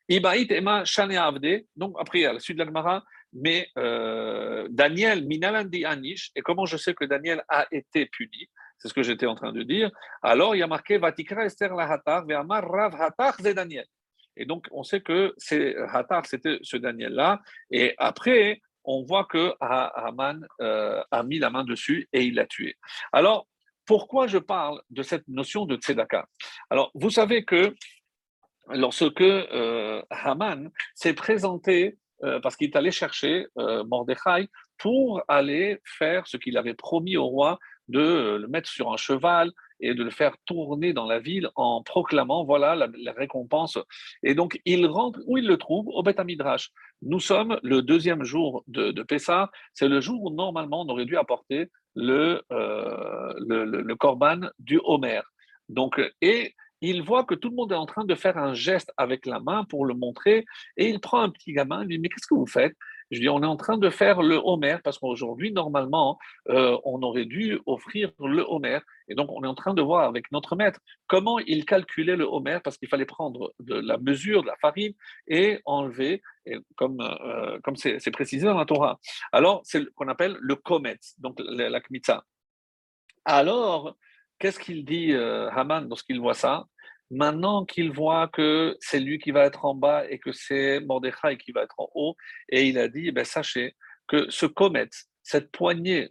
Ibaït Ema Shane Avde, donc après, à la suite de la Gemara, mais euh, Daniel Minalandi Anish, et comment je sais que Daniel a été puni? C'est ce que j'étais en train de dire. Alors, il y a marqué Vatikra Esther la Hatar, Ve'amar Rav Hatar c'est Daniel. Et donc, on sait que c'est Hatar, c'était ce Daniel-là. Et après, on voit que Haman euh, a mis la main dessus et il l'a tué. Alors, pourquoi je parle de cette notion de tzedaka? Alors, vous savez que lorsque euh, Haman s'est présenté parce qu'il est allé chercher euh, Mordechai pour aller faire ce qu'il avait promis au roi de le mettre sur un cheval et de le faire tourner dans la ville en proclamant voilà la, récompense. Et donc il rentre où il le trouve? Au Beth Midrash. Nous sommes le deuxième jour de, de Pessah. C'est le jour où normalement on aurait dû apporter le, euh, le, le, korban du Homer. Donc et il voit que tout le monde est en train de faire un geste avec la main pour le montrer, et il prend un petit gamin, il lui dit, mais qu'est-ce que vous faites? Je dis, on est en train de faire le Homer, parce qu'aujourd'hui, normalement, euh, on aurait dû offrir le Homer, et donc on est en train de voir avec notre maître comment il calculait le Homer, parce qu'il fallait prendre de la mesure de la farine et enlever, comme euh, comme c'est précisé dans la Torah. Alors, c'est ce qu'on appelle le Komet, donc la Kmitza. Alors, Qu'est-ce qu'il dit euh, Haman lorsqu'il voit ça? Maintenant qu'il voit que c'est lui qui va être en bas et que c'est Mordechai qui va être en haut, et il a dit, eh ben, sachez que ce comète, cette poignée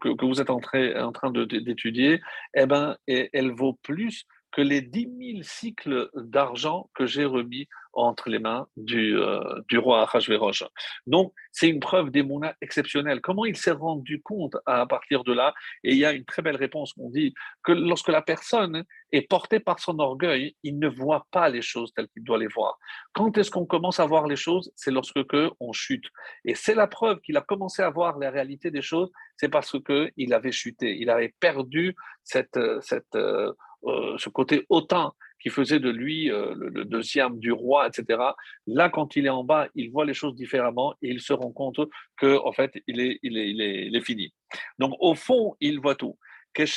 que, vous êtes en train, en train d'étudier, eh ben, elle vaut plus que les 10 000 cycles d'argent que j'ai remis entre les mains du, euh, du roi Achashverosh. Donc, c'est une preuve d'émouna exceptionnelle. Comment il s'est rendu compte à partir de là? Et il y a une très belle réponse qu'on dit que lorsque la personne est portée par son orgueil, il ne voit pas les choses telles qu'il doit les voir. Quand est-ce qu'on commence à voir les choses? C'est lorsque on chute. Et c'est la preuve qu'il a commencé à voir la réalité des choses, c'est parce qu'il avait chuté. Il avait perdu cette, cette euh, euh, ce côté hautain qui faisait de lui euh, le, deuxième du roi, etc. Là, quand il est en bas, il voit les choses différemment et il se rend compte que, en fait, il est, il est, il est, fini. Donc, au fond, il voit tout. Donc,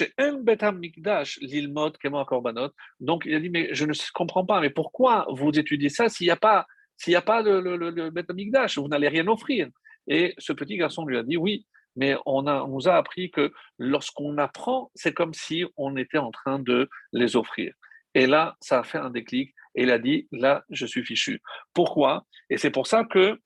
il a dit, mais je ne comprends pas, mais pourquoi vous étudiez ça s'il n'y a pas, s'il n'y a pas le, le, le, vous n'allez rien offrir. Et ce petit garçon lui a dit, oui, mais on, a, on nous a appris que lorsqu'on apprend, c'est comme si on était en train de les offrir. Et là, ça a fait un déclic et il a dit, là, je suis fichu. Pourquoi? Et c'est pour ça que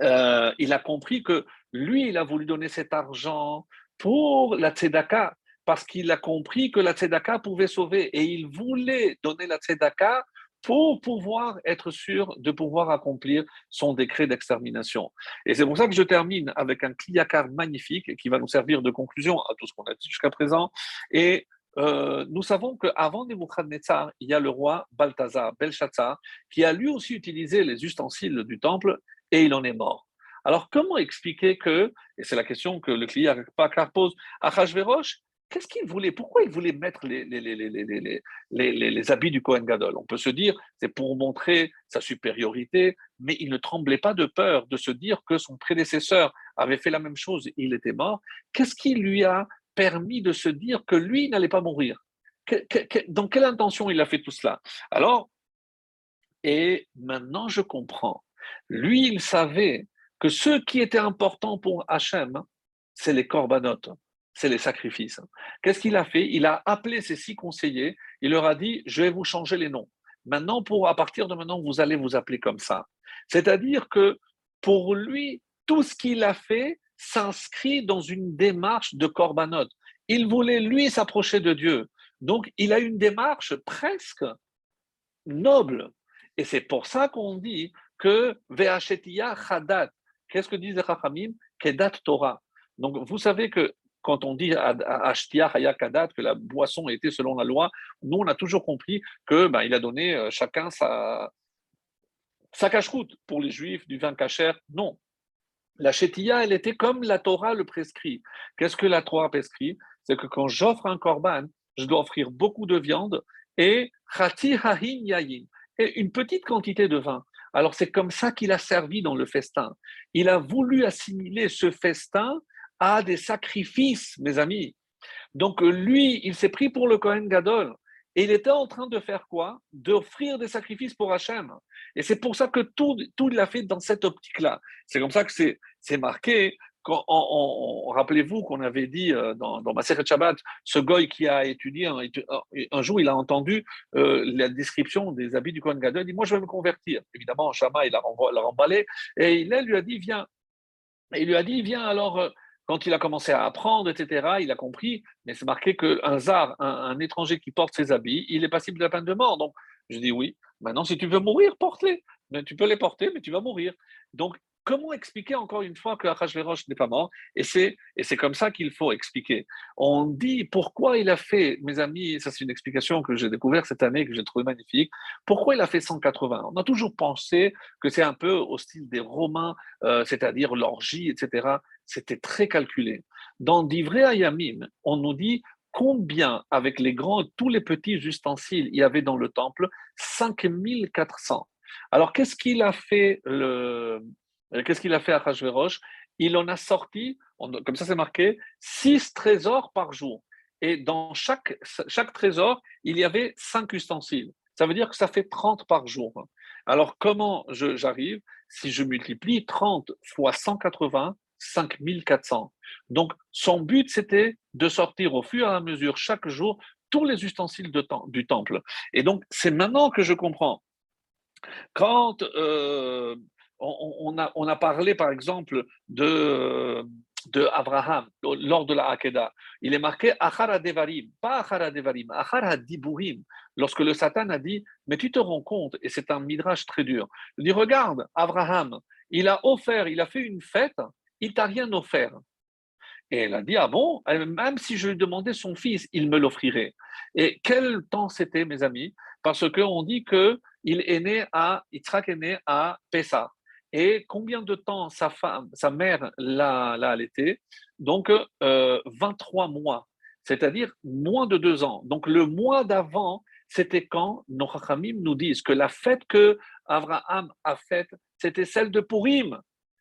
euh, il a compris que lui, il a voulu donner cet argent pour la tzedaka, parce qu'il a compris que la tzedaka pouvait sauver et il voulait donner la tzedaka pour pouvoir être sûr de pouvoir accomplir son décret d'extermination. Et c'est pour ça que je termine avec un kliyakar magnifique qui va nous servir de conclusion à tout ce qu'on a dit jusqu'à présent. Et euh, nous savons qu'avant Nebuchadnezzar, il y a le roi Balthazar, Belshazzar, qui a lui aussi utilisé les ustensiles du temple et il en est mort. Alors, comment expliquer que, et c'est la question que le Kliyakar pose, à Achashverosh Qu'est-ce qu'il voulait? Pourquoi il voulait mettre les, habits du Kohen Gadol? On peut se dire, c'est pour montrer sa supériorité, mais il ne tremblait pas de peur de se dire que son prédécesseur avait fait la même chose il était mort. Qu'est-ce qui lui a permis de se dire que lui n'allait pas mourir? Dans quelle intention il a fait tout cela? Alors, et maintenant je comprends. Lui, il savait que ce qui était important pour Hachem, c'est les corbanotes c'est les sacrifices. Qu'est-ce qu'il a fait? Il a appelé ses six conseillers, il leur a dit, je vais vous changer les noms. Maintenant, pour, à partir de maintenant, vous allez vous appeler comme ça. C'est-à-dire que pour lui, tout ce qu'il a fait s'inscrit dans une démarche de korbanot. Il voulait, lui, s'approcher de Dieu. Donc, il a une démarche presque noble. Et c'est pour ça qu'on dit que Ve'achetia Chadat. Qu'est-ce que disent les Chachamim Kedat Torah. Donc, vous savez que quand on dit à Ashtia Hayakadat que la boisson était selon la loi, nous on a toujours compris que ben, il a donné euh, chacun sa, sa cache-route. Pour les juifs, du vin cachère, non. La chétilla, elle était comme la Torah le prescrit. Qu'est-ce que la Torah prescrit? C'est que quand j'offre un korban, je dois offrir beaucoup de viande et et une petite quantité de vin. Alors c'est comme ça qu'il a servi dans le festin. Il a voulu assimiler ce festin à des sacrifices, mes amis. Donc lui, il s'est pris pour le Kohen Gadol. Et il était en train de faire quoi? D'offrir des sacrifices pour Hachem. Et c'est pour ça que tout, tout il a fait dans cette optique-là. C'est comme ça que c'est marqué Rappelez-vous qu'on avait dit euh, dans, dans Maseret Shabbat, ce goy qui a étudié, un, jour il a entendu euh, la description des habits du Kohen Gadol, il dit Moi je vais me convertir. Évidemment, Shama il l'a remballé et il lui a dit Viens. Et il lui a dit Viens alors. Quand il a commencé à apprendre, etc., il a compris, mais c'est marqué qu'un zar, un, un, étranger qui porte ses habits, il est passible de la peine de mort. Donc, je dis oui. Maintenant, si tu veux mourir, porte-les. Tu peux les porter, mais tu vas mourir. Donc, Comment expliquer encore une fois que Achashverosh n'est pas mort? Et c'est, comme ça qu'il faut expliquer. On dit pourquoi il a fait, mes amis, ça c'est une explication que j'ai découverte cette année, que j'ai trouvé magnifique, pourquoi il a fait 180 On a toujours pensé que c'est un peu au style des Romains, euh, c'est-à-dire l'orgie, etc. C'était très calculé. Dans Divrei Ayamim, on nous dit combien, avec les grands, tous les petits ustensiles, il y avait dans le temple? 5400. Alors, qu'est-ce qu'il a fait le, qu'est-ce qu'il a fait à Hachverosh Il en a sorti, comme ça c'est marqué, six trésors par jour. Et dans chaque, chaque trésor, il y avait cinq ustensiles. Ça veut dire que ça fait 30 par jour. Alors comment j'arrive? Si je multiplie 30 fois 180, 5400. Donc son but, c'était de sortir au fur et à mesure, chaque jour, tous les ustensiles du temple. Et donc c'est maintenant que je comprends. Quand euh, on, a, parlé par exemple de, Abraham lors de la Hakeda. Il est marqué Achara Devarim, pas Achara Devarim. Lorsque le Satan a dit, mais tu te rends compte, et c'est un midrash très dur, il dit, regarde, Abraham, il a offert, il a fait une fête, il t'a rien offert. Et elle a dit, ah bon, même si je lui demandais son fils, il me l'offrirait. Et quel temps c'était, mes amis? Parce qu'on dit que il est né à, Yitzhak est né à Pessah et combien de temps sa femme, sa mère l'a, allaité? Donc, 23 euh, mois, c'est-à-dire moins de deux ans. Donc, le mois d'avant, c'était quand nos Chachamim nous disent que la fête que Abraham a faite, c'était celle de Purim.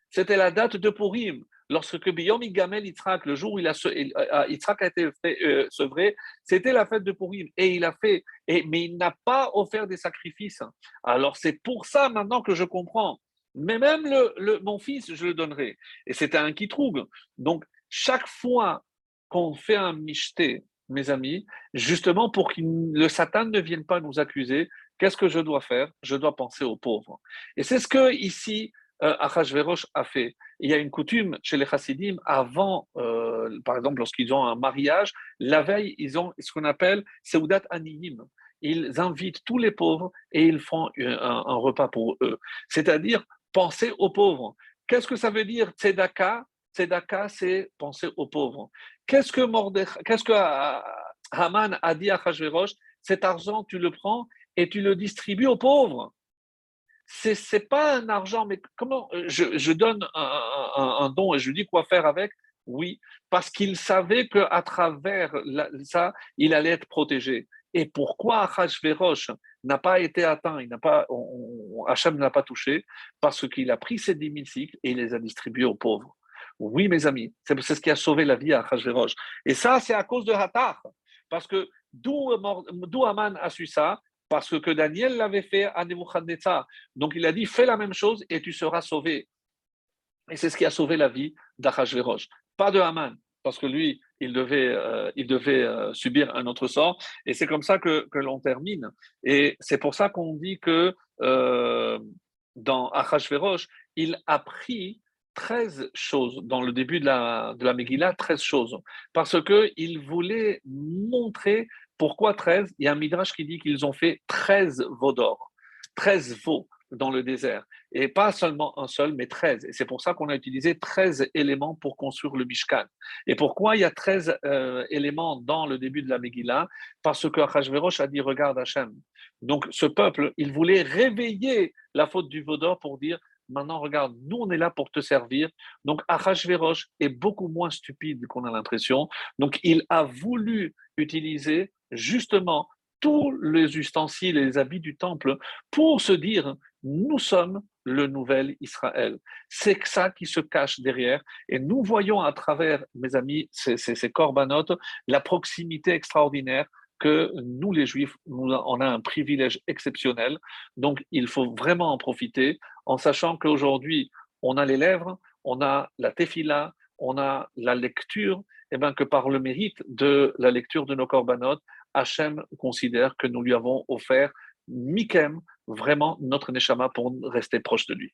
C'était la date de Purim. Lorsque Biyom Gamel Yitzhak, le jour où il a, euh, Yitzhak a été euh, sevré, c'était la fête de Purim. Et il a fait, et, mais il n'a pas offert des sacrifices. Alors c'est pour ça maintenant que je comprends mais même le, mon fils, je le donnerai. Et c'était un trouve. Donc, chaque fois qu'on fait un michté, mes amis, justement pour que le Satan ne vienne pas nous accuser, qu'est-ce que je dois faire? Je dois penser aux pauvres. Et c'est ce que ici, euh, a fait. Il y a une coutume chez les Chassidim, avant, euh, par exemple, lorsqu'ils ont un mariage, la veille, ils ont ce qu'on appelle Seudat Aniyim ils invitent tous les pauvres et ils font un, un repas pour eux. C'est-à-dire, penser aux pauvres. Qu'est-ce que ça veut dire tzedaka? Tzedaka, c'est penser aux pauvres. Qu'est-ce que, qu'est-ce que euh, Haman a dit à Hachverosh Cet argent, tu le prends et tu le distribues aux pauvres. C'est n'est pas un argent, mais comment euh, je, donne un, don et je lui dis quoi faire avec? Oui, parce qu'il savait qu'à travers ça, il allait être protégé. Et pourquoi Achashverosh n'a pas été atteint, il n'a pas, Hachem n'a pas touché, parce qu'il a pris ces 10 000 cycles et il les a distribués aux pauvres. Oui, mes amis, c'est ce qui a sauvé la vie à Achashverosh. Et ça, c'est à cause de Hatar. Parce que d'où Aman a su ça? Parce que Daniel l'avait fait à Nebuchadnezzar. Donc il a dit fais la même chose et tu seras sauvé. Et c'est ce qui a sauvé la vie d'Achashverosh. Pas de Haman, parce que lui, il devait, euh, il devait euh, subir un autre sort. Et c'est comme ça que, que l'on termine. Et c'est pour ça qu'on dit que euh, dans Achashverosh, il a pris 13 choses dans le début de la, de la Megillah, 13 choses, parce qu'il voulait montrer pourquoi 13. Il y a un Midrash qui dit qu'ils ont fait 13 veaux d'or, 13 veaux dans le désert. Et pas seulement un seul, mais 13. Et c'est pour ça qu'on a utilisé 13 éléments pour construire le Mishkan. Et pourquoi il y a 13 euh, éléments dans le début de la Megillah? Parce que Achashverosh a dit Regarde Hachem. Donc ce peuple, il voulait réveiller la faute du Vaudor pour dire Maintenant, regarde, nous, on est là pour te servir. Donc, Achashverosh est beaucoup moins stupide qu'on a l'impression. Donc, il a voulu utiliser justement tous les ustensiles et les habits du temple pour se dire nous sommes le nouvel Israël. C'est ça qui se cache derrière. Et nous voyons à travers, mes amis, ces, ces, corbanotes, la proximité extraordinaire que nous, les Juifs, on a un privilège exceptionnel. Donc, il faut vraiment en profiter en sachant qu'aujourd'hui, on a les lèvres, on a la tefila, on a la lecture, et bien que par le mérite de la lecture de nos corbanotes, Hachem considère que nous lui avons offert Mikem, vraiment notre Neshama pour rester proche de lui.